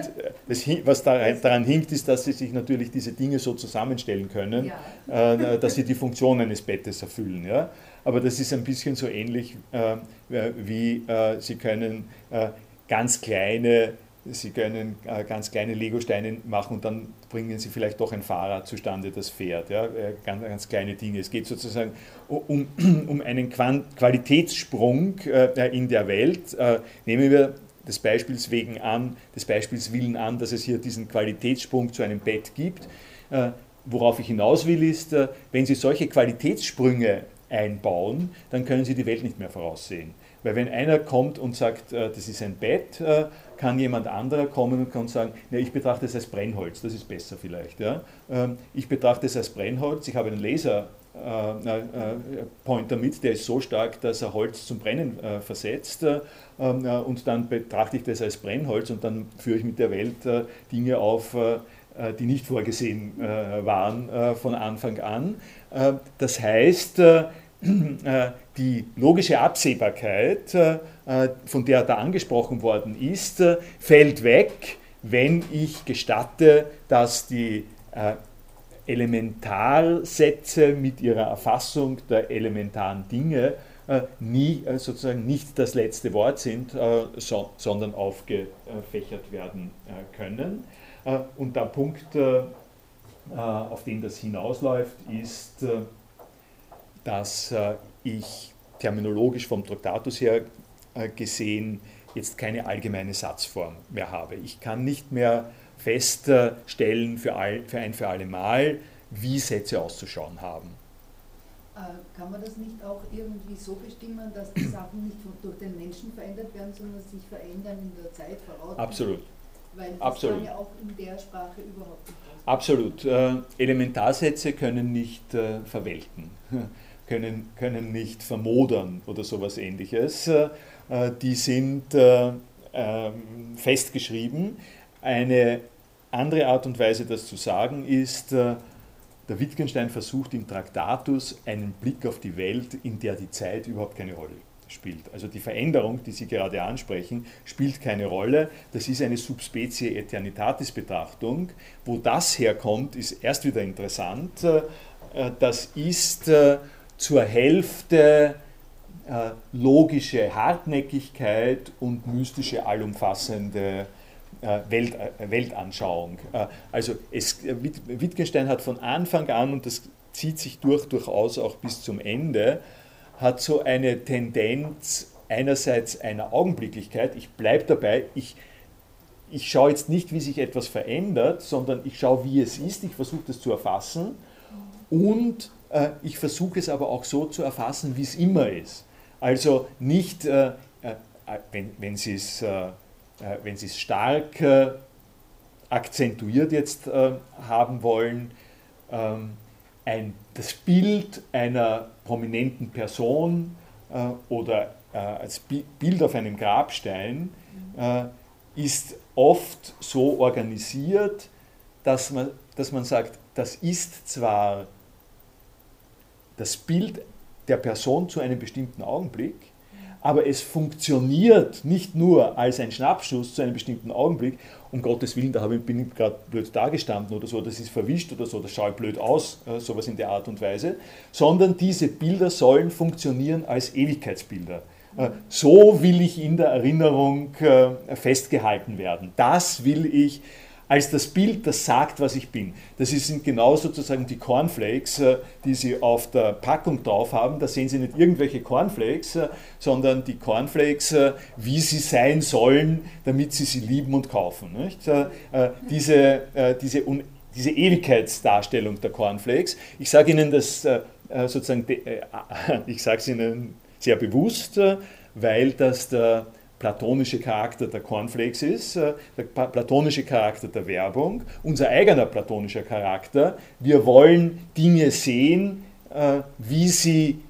das, was daran hinkt, ist, dass Sie sich natürlich diese Dinge so zusammenstellen können, ja. äh, dass sie die Funktion eines Bettes erfüllen. Ja? Aber das ist ein bisschen so ähnlich äh, wie äh, Sie können äh, ganz kleine Sie können äh, ganz kleine Legosteine machen und dann bringen Sie vielleicht doch ein Fahrrad zustande, das fährt. Ja? Äh, ganz, ganz kleine Dinge. Es geht sozusagen um, um einen Qualitätssprung äh, in der Welt. Nehmen wir des Beispiels wegen an, des Beispiels willen an, dass es hier diesen Qualitätssprung zu einem Bett gibt. Worauf ich hinaus will, ist, wenn Sie solche Qualitätssprünge einbauen, dann können Sie die Welt nicht mehr voraussehen. Weil wenn einer kommt und sagt, das ist ein Bett, kann jemand anderer kommen und kann sagen, ja, ich betrachte es als Brennholz, das ist besser vielleicht. Ja? Ähm, ich betrachte es als Brennholz, ich habe einen Laserpointer mit, der ist so stark, dass er Holz zum Brennen äh, versetzt ähm, und dann betrachte ich das als Brennholz und dann führe ich mit der Welt äh, Dinge auf, die nicht vorgesehen waren von Anfang an. Das heißt, die logische Absehbarkeit, von der da angesprochen worden ist, fällt weg, wenn ich gestatte, dass die Elementarsätze mit ihrer Erfassung der elementaren Dinge äh, nie äh, sozusagen nicht das letzte Wort sind, äh, so, sondern aufgefächert werden können. und der Punkt, auf den das hinausläuft, ist, dass ich terminologisch vom Traktatus her gesehen jetzt keine allgemeine Satzform mehr habe. Ich kann nicht mehr feststellen für, all, für ein für alle Mal, wie Sätze auszuschauen haben. Äh, kann man das nicht auch irgendwie so bestimmen, dass die Sachen nicht durch den Menschen verändert werden, sondern sich verändern in der Zeit voraus? Absolut. Weil das Absolut. kann ja auch in der Sprache überhaupt nicht. Absolut. Äh, Elementarsätze können nicht äh, verwelten, können, können nicht vermodern oder sowas ähnliches. Äh, die sind äh, ähm, festgeschrieben. Eine andere Art und Weise, das zu sagen, ist, äh, der Wittgenstein versucht im Traktatus einen Blick auf die Welt, in der die Zeit überhaupt keine Rolle spielt. Also die Veränderung, die Sie gerade ansprechen, spielt keine Rolle. Das ist eine Subspecie Eternitatis Betrachtung. Wo das herkommt, ist erst wieder interessant. Das ist zur Hälfte logische Hartnäckigkeit und mystische allumfassende äh, Welt, äh, Weltanschauung. Äh, also es, Wittgenstein hat von Anfang an, und das zieht sich durch, durchaus auch bis zum Ende, hat so eine Tendenz einerseits einer Augenblicklichkeit, ich bleibe dabei, ich, ich schaue jetzt nicht, wie sich etwas verändert, sondern ich schaue, wie es ist, ich versuche das zu erfassen und äh, ich versuche es aber auch so zu erfassen, wie es immer ist. Also nicht, äh, äh, wenn, wenn Sie es äh, wenn Sie es stark äh, akzentuiert jetzt äh, haben wollen, ähm, ein, das Bild einer prominenten Person oder als Bild auf einem Grabstein ist oft so organisiert, dass man, dass man sagt, das ist zwar das Bild der Person zu einem bestimmten Augenblick, aber es funktioniert nicht nur als ein Schnappschuss zu einem bestimmten Augenblick, um Gottes Willen, da bin ich gerade blöd dagestanden oder so, das ist verwischt oder so, das schaut blöd aus, äh, sowas in der Art und Weise, sondern diese Bilder sollen funktionieren als Ewigkeitsbilder. Äh, so will ich in der Erinnerung äh, festgehalten werden. Das will ich als das Bild, das sagt, was ich bin. Das sind genau sozusagen die Cornflakes, äh, die Sie auf der Packung drauf haben. Da sehen Sie nicht irgendwelche Cornflakes, äh, sondern die Cornflakes, äh, wie sie sein sollen, damit Sie sie lieben und kaufen. Diese, diese, diese Ewigkeitsdarstellung der Cornflakes. Ich sage Ihnen das sozusagen, ich sage es Ihnen sehr bewusst, weil das der platonische Charakter der Cornflakes ist, äh, der platonische Charakter der Werbung, unser eigener platonischer Charakter. Wir wollen Dinge sehen, äh, wie sie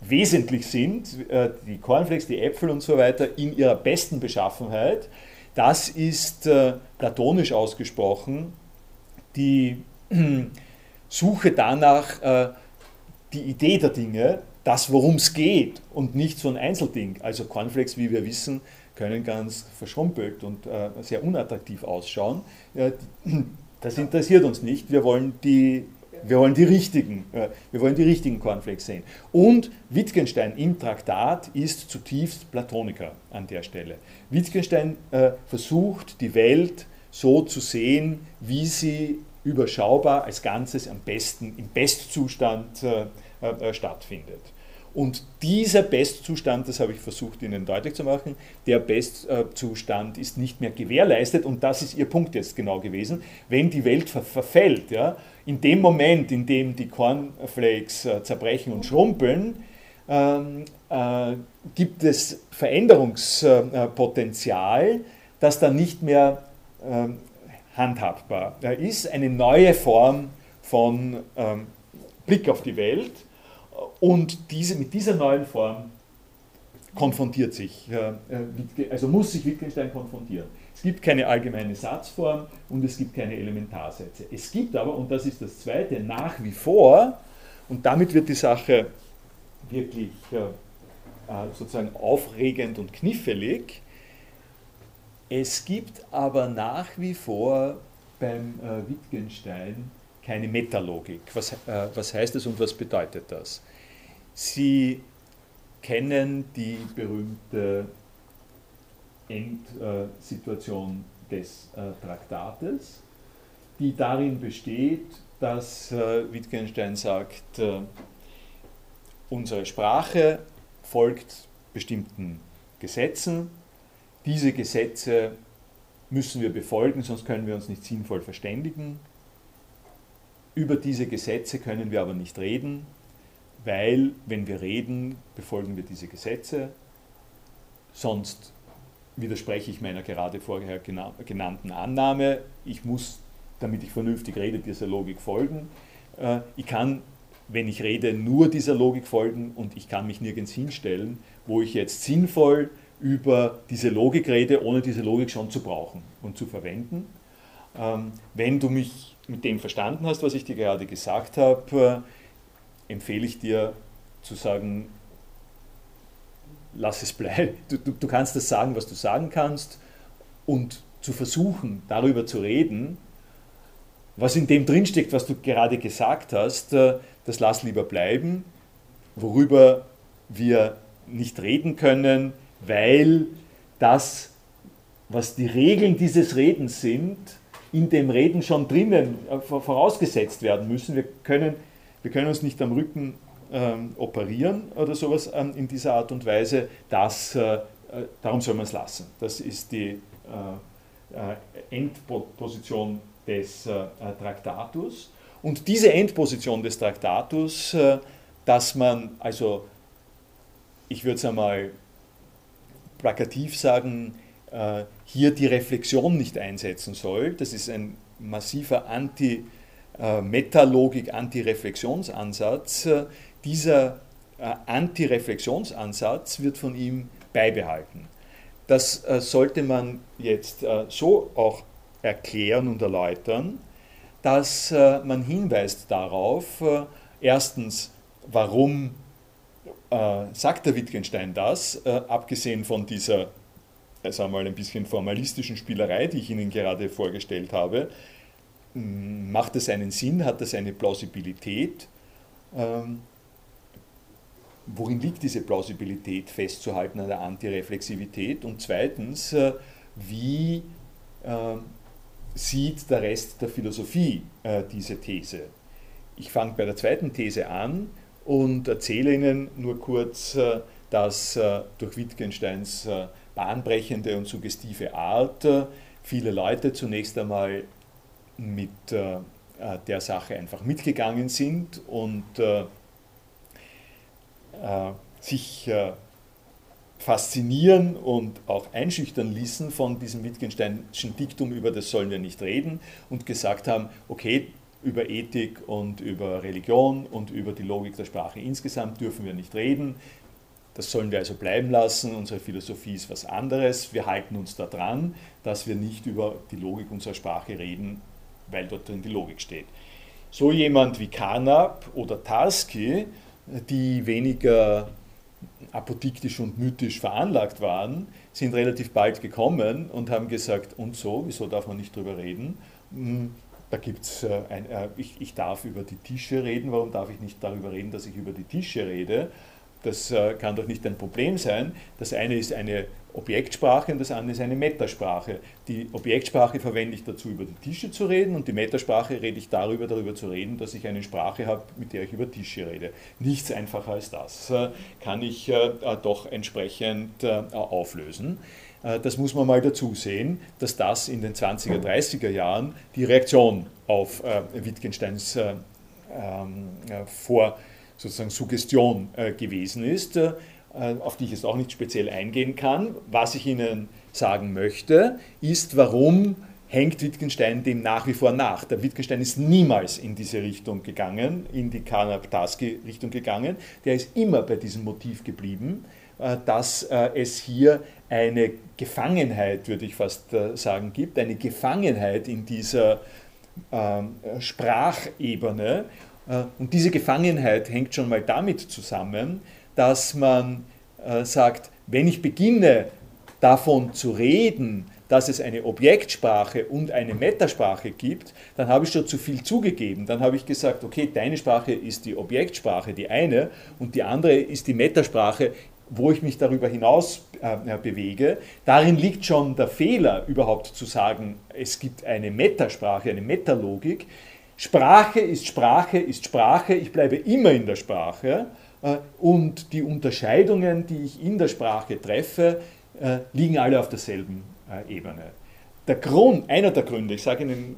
wesentlich sind, äh, die Cornflakes, die Äpfel und so weiter, in ihrer besten Beschaffenheit. Das ist platonisch ausgesprochen die Suche danach, die Idee der Dinge, das, worum es geht und nicht so ein Einzelding. Also Cornflakes, wie wir wissen, können ganz verschrumpelt und äh, sehr unattraktiv ausschauen. Äh, das interessiert uns nicht. Wir wollen die, wir wollen die richtigen, äh, wir wollen die richtigen Cornflakes sehen. Und Wittgenstein im Traktat ist zutiefst Platoniker an der Stelle. Wittgenstein äh, versucht die Welt so zu sehen, wie sie überschaubar als Ganzes am besten im Bestzustand äh, äh, stattfindet. Und dieser Bestzustand, das habe ich versucht Ihnen deutlich zu machen, der Bestzustand ist nicht mehr gewährleistet und das ist Ihr Punkt jetzt genau gewesen, wenn die Welt ver verfällt. Ja, in dem Moment, in dem die Cornflakes äh, zerbrechen und schrumpeln, ähm, äh, gibt es Veränderungspotenzial, das dann nicht mehr ähm, handhabbar ist. Eine neue Form von ähm, Blick auf die Welt und diese, mit dieser neuen Form konfrontiert sich, also muss sich Wittgenstein konfrontieren. Es gibt keine allgemeine Satzform und es gibt keine Elementarsätze. Es gibt aber, und das ist das Zweite, nach wie vor, und damit wird die Sache wirklich sozusagen aufregend und knifflig, es gibt aber nach wie vor beim äh, Wittgenstein keine Metalogik. Was, äh, was heißt das und was bedeutet das? Sie kennen die berühmte Endsituation des äh, Traktates, die darin besteht, dass äh, Wittgenstein sagt, äh, unsere Sprache folgt bestimmten Gesetzen, diese Gesetze müssen wir befolgen, sonst können wir uns nicht sinnvoll verständigen. Über diese Gesetze können wir aber nicht reden, weil wenn wir reden, befolgen wir diese Gesetze, sonst widerspreche ich meiner gerade vorher genannten Annahme, ich muss, damit ich vernünftig rede, dieser Logik folgen. Äh, ich kann, wenn ich rede, nur dieser Logik folgen und ich kann mich nirgends hinstellen, wo ich jetzt sinnvoll über diese Logik rede, ohne diese Logik schon zu brauchen und zu verwenden. Ähm, wenn du mich mit dem verstanden hast, was ich dir gerade gesagt habe, äh, empfehle ich dir zu sagen, lass es bleiben. Du, du, du kannst das sagen, was du sagen kannst und zu versuchen, darüber zu reden, was in dem drinsteckt, was du gerade gesagt hast, äh, das lass lieber bleiben. Worüber wir nicht reden können, weil das, was die Regeln dieses Redens sind, in dem Reden schon drinnen äh, vorausgesetzt werden müssen. Wir können, wir können uns nicht am Rücken ähm, operieren oder sowas ähm, in dieser Art und Weise. Das, äh, äh darum soll man es lassen. Das ist die äh, äh Endposition des äh, Traktatus. Und diese Endposition des Traktatus, dass man also, ich würde es einmal plakativ sagen, hier die Reflexion nicht einsetzen soll. Das ist ein massiver Anti-Metalogik, Anti-Reflexionsansatz. Dieser äh, Anti-Reflexionsansatz wird von ihm beibehalten. Das äh, sollte man jetzt so auch erklären und erläutern, dass man hinweist darauf, erstens, warum äh, sagt der Wittgenstein das, äh, abgesehen von dieser, sagen wir mal, ein bisschen formalistischen Spielerei, die ich Ihnen gerade vorgestellt habe, macht es einen Sinn, hat es eine Plausibilität? Ähm, worin liegt diese Plausibilität festzuhalten an der Antireflexivität? Und zweitens, äh, wie äh, sieht der Rest der Philosophie äh, diese These? Ich fange bei der zweiten These an und erzähle Ihnen nur kurz, äh, dass äh, durch Wittgensteins äh, bahnbrechende und suggestive Art viele Leute zunächst einmal mit der Sache einfach mitgegangen sind und sich faszinieren und auch einschüchtern ließen von diesem Wittgensteinischen Diktum, über das sollen wir nicht reden, und gesagt haben, okay, über Ethik und über Religion und über die Logik der Sprache insgesamt dürfen wir nicht reden. Das sollen wir also bleiben lassen. Unsere Philosophie ist was anderes. Wir halten uns daran, dass wir nicht über die Logik unserer Sprache reden, weil dort drin die Logik steht. So jemand wie Carnap oder Tarski, die weniger apodiktisch und mythisch veranlagt waren, sind relativ bald gekommen und haben gesagt, und so, wieso darf man nicht drüber reden? Hm, da gibt es äh, ein, äh, ich, ich darf über die Tische reden, warum darf ich nicht darüber reden, dass ich über die Tische rede? Das äh, kann doch nicht ein Problem sein. Das eine ist eine Objektsprache und das andere ist eine Metasprache. Die Objektsprache verwende ich dazu, über die Tische zu reden und die Metasprache rede ich darüber, darüber zu reden, dass ich eine Sprache habe, mit der ich über Tische rede. Nichts einfacher als das kann ich doch entsprechend auflösen. Äh, das muss man mal dazu sehen, dass das in den 20er, 30er Jahren die Reaktion auf äh, Wittgensteins äh, ähm, vor sozusagen Suggestion gewesen ist, auf die ich jetzt auch nicht speziell eingehen kann. Was ich Ihnen sagen möchte, ist, warum hängt Wittgenstein dem nach wie vor nach. Der Wittgenstein ist niemals in diese Richtung gegangen, in die Karnaptaski-Richtung gegangen. Der ist immer bei diesem Motiv geblieben dass es hier eine Gefangenheit, würde ich fast sagen, gibt, eine Gefangenheit in dieser ähm, Sprachebene. Und diese Gefangenheit hängt schon mal damit zusammen, dass man sagt, wenn ich beginne davon zu reden, dass es eine Objektsprache und eine Metasprache gibt, dann habe ich schon zu viel zugegeben. Dann habe ich gesagt, okay, deine Sprache ist die Objektsprache, die eine, und die andere ist die Metasprache, wo ich mich darüber hinaus äh, bewege. Darin liegt schon der Fehler, überhaupt zu sagen, es gibt eine Metasprache, eine Metalogik. Sprache ist Sprache, ist Sprache, ich bleibe immer in der Sprache äh, und die Unterscheidungen, die ich in der Sprache treffe, äh, liegen alle auf derselben äh, Ebene. Der Grund, einer der Gründe, ich sage Ihnen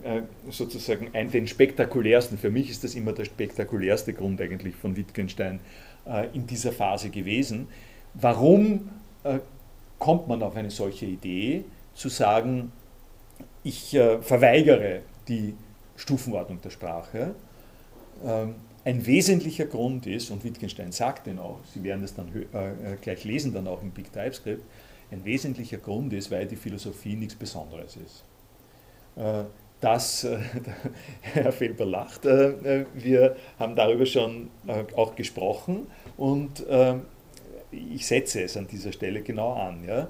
sozusagen einen, den spektakulärsten, für mich ist das immer der spektakulärste Grund eigentlich von Wittgenstein in dieser Phase gewesen. Warum kommt man auf eine solche Idee, zu sagen, ich verweigere die Stufenordnung der Sprache? Ähm, ein wesentlicher Grund ist, und Wittgenstein sagt den auch, Sie werden es dann gleich lesen, dann auch im Big TypeScript, ein wesentlicher Grund ist, weil die Philosophie nichts Besonderes ist. Äh, das, äh, Herr Felber lacht, äh, wir haben darüber schon auch gesprochen und ich setze es an dieser Stelle genau an.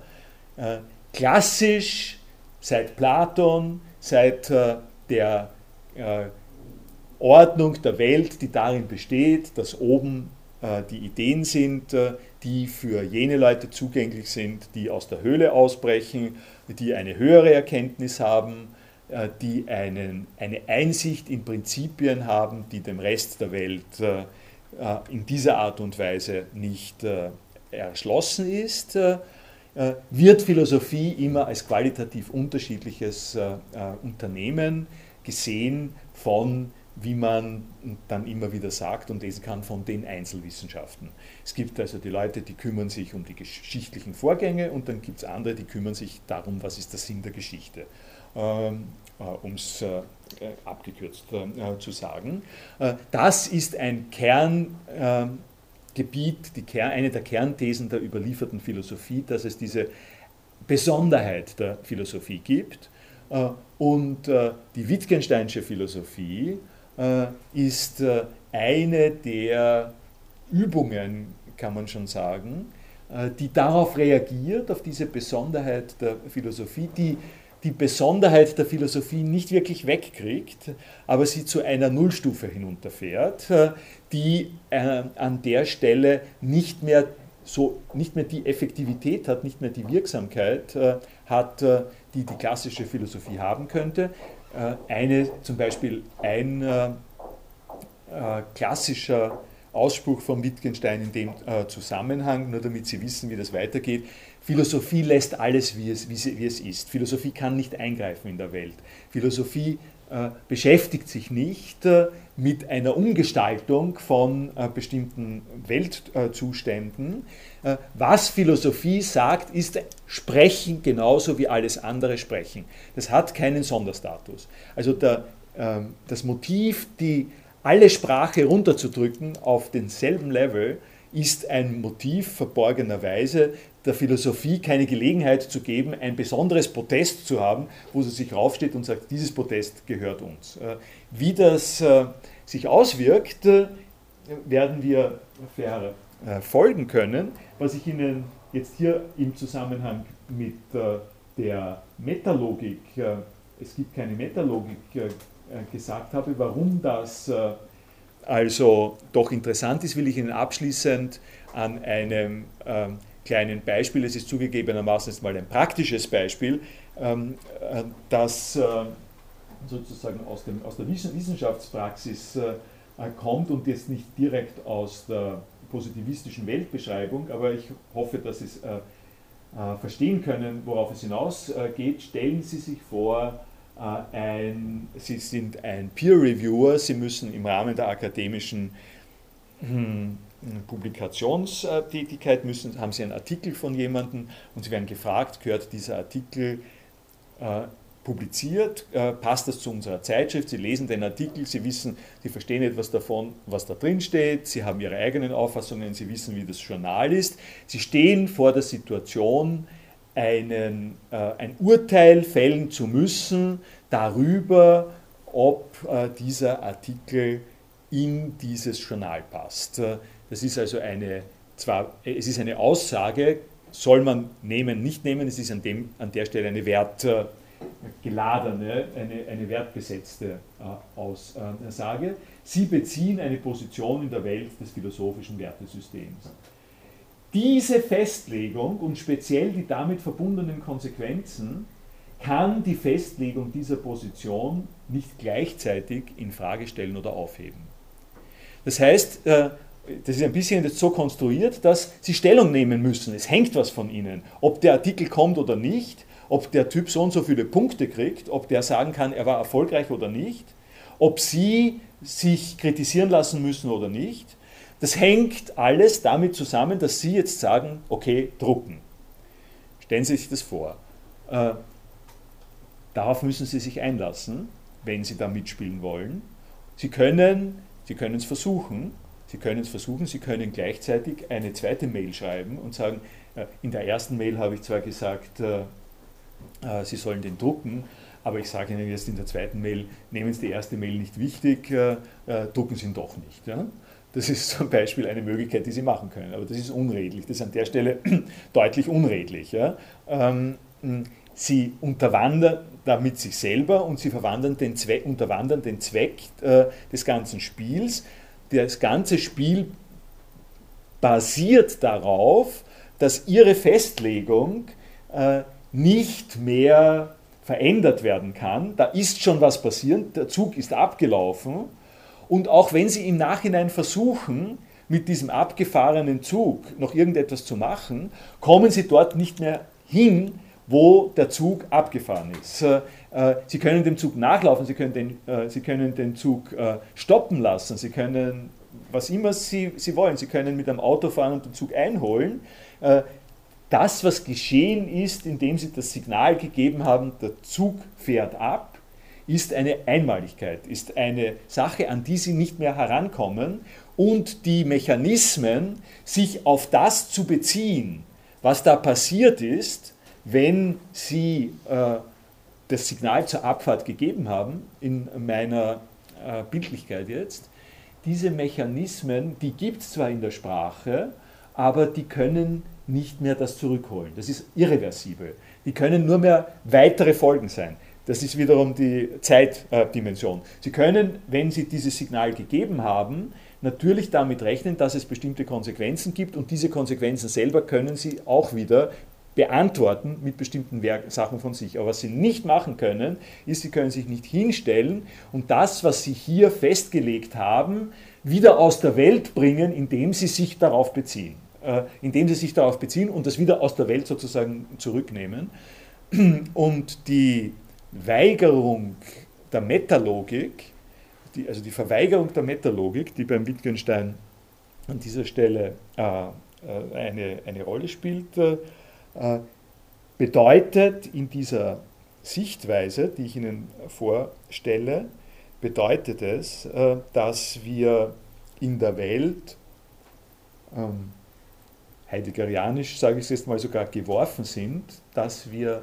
Klassisch seit Platon, seit der Ordnung der Welt, die darin besteht, dass oben die Ideen sind, die für jene Leute zugänglich sind, die aus der Höhle ausbrechen, die eine höhere Erkenntnis haben, äh, die einen, eine Einsicht in Prinzipien haben, die dem Rest der Welt äh, äh, in dieser Art und Weise nicht erschlossen ist, wird Philosophie immer als qualitativ unterschiedliches Unternehmen gesehen von wie man dann immer wieder sagt und lesen kann, von den Einzelwissenschaften. Es gibt also die Leute, die kümmern sich um die geschichtlichen Vorgänge und dann gibt es andere, die kümmern sich darum, was ist der Sinn der Geschichte, ähm, äh, um es äh, abgekürzt äh, zu sagen. Das ist ein Kerngebiet, die, eine der Kernthesen der überlieferten Philosophie, dass es diese Besonderheit der Philosophie gibt. Äh, und äh, die Wittgensteinsche Philosophie äh, ist eine der Übungen, kann man schon sagen, die darauf reagiert, auf diese Besonderheit der Philosophie, die die Besonderheit der Philosophie nicht wirklich wegkriegt, aber sie zu einer Nullstufe hinunterfährt, die an der Stelle nicht mehr, so, nicht mehr die Effektivität hat, nicht mehr die Wirksamkeit hat, die die klassische Philosophie haben könnte, äh, eine, zum Beispiel ein äh, äh, klassischer Ausspruch von Wittgenstein in dem Zusammenhang, nur damit Sie wissen, wie das weitergeht. Philosophie lässt alles, wie es, wie, sie, wie es ist. Philosophie kann nicht eingreifen in der Welt. Philosophie beschäftigt sich nicht mit einer Umgestaltung von äh, bestimmten Weltzuständen. was Philosophie sagt, ist Sprechen genauso wie alles andere Sprechen. Das hat keinen Sonderstatus. Also der, ähm, das Motiv, die alle Sprache runterzudrücken auf denselben Level, ist ein Motiv verborgenerweise, der Philosophie keine Gelegenheit zu geben, ein besonderes Protest zu haben, wo sie sich raufsteht und sagt, dieses Protest gehört uns. Äh, wie das äh, sich auswirkt, äh, werden wir verfolgen können. Was ich Ihnen jetzt hier im Zusammenhang mit der Metalogik, es gibt keine Metalogik, gesagt habe, warum das also doch interessant ist, will ich Ihnen abschließend an einem ähm, kleinen Beispiel, es ist zugegebenermaßen jetzt mal ein praktisches Beispiel, ähm, äh, das äh, sozusagen aus, dem, aus der Wissenschaftspraxis äh, kommt und jetzt nicht direkt aus der positivistischen Weltbeschreibung, aber ich hoffe, dass Sie es verstehen können, worauf es hinausgeht. Stellen Sie sich vor, ein, Sie sind ein Peer Reviewer, Sie müssen im Rahmen der akademischen hm, Publikationstätigkeit müssen, haben Sie einen Artikel von jemandem und Sie werden gefragt, gehört dieser Artikel äh, publiziert, äh, passt das zu unserer Zeitschrift, Sie lesen den Artikel, Sie wissen, Sie verstehen etwas davon, was da drin steht, Sie haben Ihre eigenen Auffassungen, Sie wissen, wie das Journal ist. Sie stehen vor der Situation, einen, äh, ein Urteil fällen zu müssen darüber, ob äh, dieser Artikel in dieses Journal passt. Äh, das ist also eine, zwar, es ist eine Aussage, soll man nehmen, nicht nehmen, es ist an, dem, an der Stelle eine wertgeladene, eine, eine wertbesetzte äh, Aussage. Sie beziehen eine Position in der Welt des philosophischen Wertesystems. Diese Festlegung und speziell die damit verbundenen Konsequenzen kann die Festlegung dieser Position nicht gleichzeitig in Frage stellen oder aufheben. Das heißt, äh, das ist ein bisschen jetzt so konstruiert, dass Sie Stellung nehmen müssen. Es hängt was von Ihnen. Ob der Artikel kommt oder nicht, ob der Typ so und so viele Punkte kriegt, ob der sagen kann, er war erfolgreich oder nicht, ob Sie sich kritisieren lassen müssen oder nicht. Das hängt alles damit zusammen, dass Sie jetzt sagen, okay, drucken. Stellen Sie sich das vor. Äh, darauf müssen Sie sich einlassen, wenn Sie da mitspielen wollen. Sie können, Sie können es versuchen, Sie können es versuchen, Sie können gleichzeitig eine zweite Mail schreiben und sagen, äh, in der ersten Mail habe ich zwar gesagt, äh, äh, Sie sollen den drucken, aber ich sage Ihnen jetzt in der zweiten Mail, nehmen Sie die erste Mail nicht wichtig, drucken Sie ihn doch nicht. Das ist zum Beispiel eine Möglichkeit, die Sie machen können, aber das ist unredlich, das ist an der Stelle deutlich unredlich. Ähm, Sie unterwandern damit sich selber und sie unterwandern den Zweck des ganzen Spiels das ganze Spiel basiert darauf, dass ihre Festlegung äh, nicht mehr verändert werden kann. Da ist schon was passiert, der Zug ist abgelaufen. Und auch wenn Sie im Nachhinein versuchen, mit diesem abgefahrenen Zug noch irgendetwas zu machen, kommen Sie dort nicht mehr hin, wo der Zug abgefahren ist. Äh, äh, Sie können dem Zug nachlaufen, Sie können den, äh, Sie können den Zug stoppen lassen, Sie können was immer Sie, Sie wollen, Sie können mit einem Auto fahren und den Zug einholen. Das, was geschehen ist, indem Sie das Signal gegeben haben, der Zug fährt ab, ist eine Einmaligkeit, ist eine Sache, an die Sie nicht mehr herankommen und die Mechanismen, sich auf das zu beziehen, was da passiert ist, wenn Sie äh, das Signal zur Abfahrt gegeben haben, in meiner äh, Bildlichkeit jetzt, diese Mechanismen, die gibt es zwar in der Sprache, aber die können nicht mehr das zurückholen. Das ist irreversibel. Die können nur mehr weitere Folgen sein. Das ist wiederum die Zeitdimension. Sie können, wenn Sie dieses Signal gegeben haben, natürlich damit rechnen, dass es bestimmte Konsequenzen gibt und diese Konsequenzen selber können Sie auch wieder beantworten mit bestimmten Sachen von sich. Aber was sie nicht machen können, ist, sie können sich nicht hinstellen und das, was sie hier festgelegt haben, wieder aus der Welt bringen, indem sie sich darauf beziehen. Äh, indem sie sich darauf beziehen und das wieder aus der Welt sozusagen zurücknehmen. Und die Weigerung der Metalogik, die, also die Verweigerung der Metalogik, die beim Wittgenstein an dieser Stelle äh, äh eine, eine Rolle spielt, äh, bedeutet in dieser Sichtweise, die ich Ihnen vorstelle, bedeutet es, äh, dass wir in der Welt, ähm, heideggerianisch sage ich es jetzt mal sogar, geworfen sind, dass wir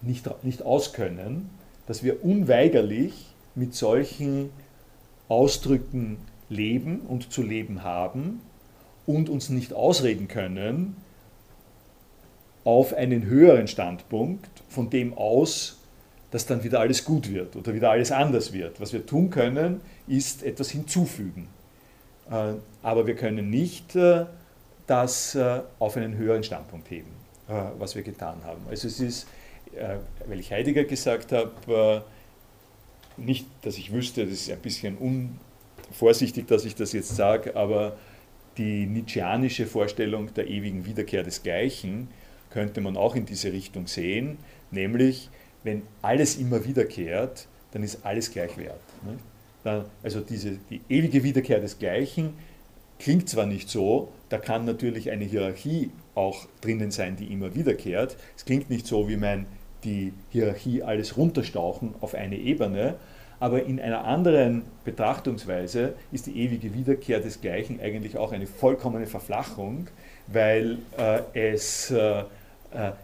nicht, nicht auskönnen, dass wir unweigerlich mit solchen Ausdrücken leben und zu leben haben und uns nicht ausreden können, auf einen höheren Standpunkt, von dem aus, dass dann wieder alles gut wird oder wieder alles anders wird. Was wir tun können, ist etwas hinzufügen. Äh, aber wir können nicht äh, das äh, auf einen höheren Standpunkt heben, was wir getan haben. Also es ist, weil ich Heidegger gesagt habe, nicht, dass ich wüsste, das ist ein bisschen unvorsichtig, dass ich das jetzt sage, aber die Nietzscheanische Vorstellung der ewigen Wiederkehr des Gleichen könnte man auch in diese Richtung sehen, nämlich wenn alles immer wiederkehrt, dann ist alles gleich wert. Also diese, die ewige Wiederkehr des Gleichen klingt zwar nicht so, da kann natürlich eine Hierarchie auch drinnen sein, die immer wiederkehrt. Es klingt nicht so wie mein die Hierarchie alles runterstauchen auf eine Ebene. Aber in einer anderen Betrachtungsweise ist die ewige Wiederkehr des Gleichen eigentlich auch eine vollkommene Verflachung, weil äh, es äh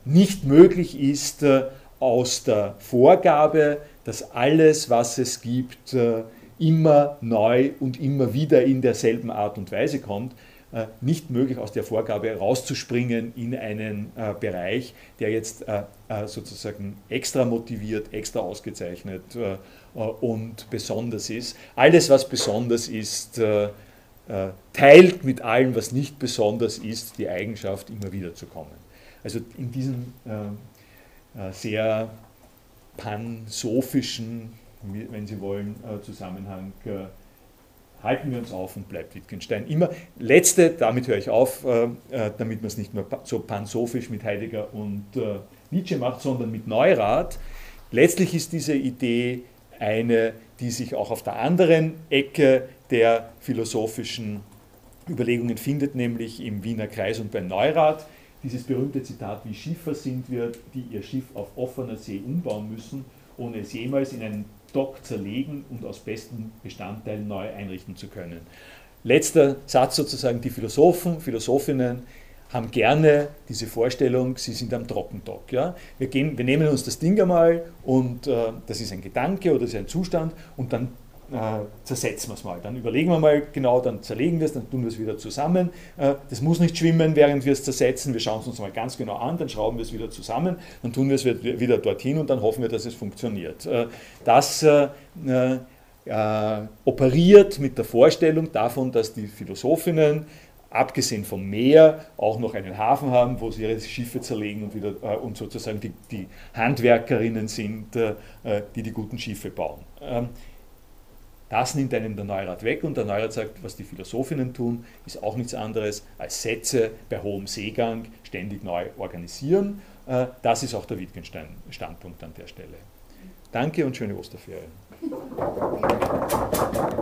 nicht möglich ist, äh, aus der Vorgabe, dass alles, was es gibt, äh, immer neu und immer wieder in derselben Art und Weise kommt, äh, nicht möglich, aus der Vorgabe rauszuspringen in einen äh, Bereich, der jetzt äh, sozusagen extra motiviert, extra ausgezeichnet und besonders ist. Alles, was besonders ist, teilt mit allem, was nicht besonders ist, die Eigenschaft, immer wieder zu kommen. Also in diesem sehr pansophischen, wenn Sie wollen, Zusammenhang halten wir uns auf und bleibt Wittgenstein immer. Letzte, damit höre ich auf, äh, äh, damit man es nicht nur so pansophisch mit Heidegger und äh, Nietzsche macht, sondern mit Neurath. Letztlich ist diese Idee eine, die sich auch auf der anderen Ecke der philosophischen Überlegungen findet, nämlich im Wiener Kreis und bei Neurath. Dieses berühmte Zitat, wie Schiffer sind wir, die ihr Schiff auf offener See umbauen müssen, ohne es jemals in einen Dock zerlegen und aus besten Bestandteilen neu einrichten zu können. Letzter Satz sozusagen, die Philosophen, Philosophinnen haben gerne diese Vorstellung, sie sind am Trockendock. Ja? Wir, gehen, wir nehmen uns das Ding einmal und äh, das ist ein Gedanke oder das ist ein Zustand und dann äh, zersetzen wir es mal. Dann überlegen wir mal genau, dann zerlegen wir es, dann tun wir es wieder zusammen. Äh, das muss nicht schwimmen, während wir es zersetzen. Wir schauen es uns mal ganz genau an, dann schrauben wir es wieder zusammen, dann tun wir es wieder dorthin und dann hoffen wir, dass es funktioniert. Äh, das äh, äh, operiert mit der Vorstellung davon, dass die Philosophinnen abgesehen vom Meer auch noch einen Hafen haben, wo sie ihre Schiffe zerlegen und, wieder, äh, und sozusagen die, die Handwerkerinnen sind, äh, die die guten Schiffe bauen. Ähm, das nimmt einem der Neurath weg und der Neurath sagt, was die Philosophinnen tun, ist auch nichts anderes als Sätze bei hohem Seegang ständig neu organisieren. Äh, das ist auch der Wittgenstein-Standpunkt an der Stelle. Danke und schöne Osterferien.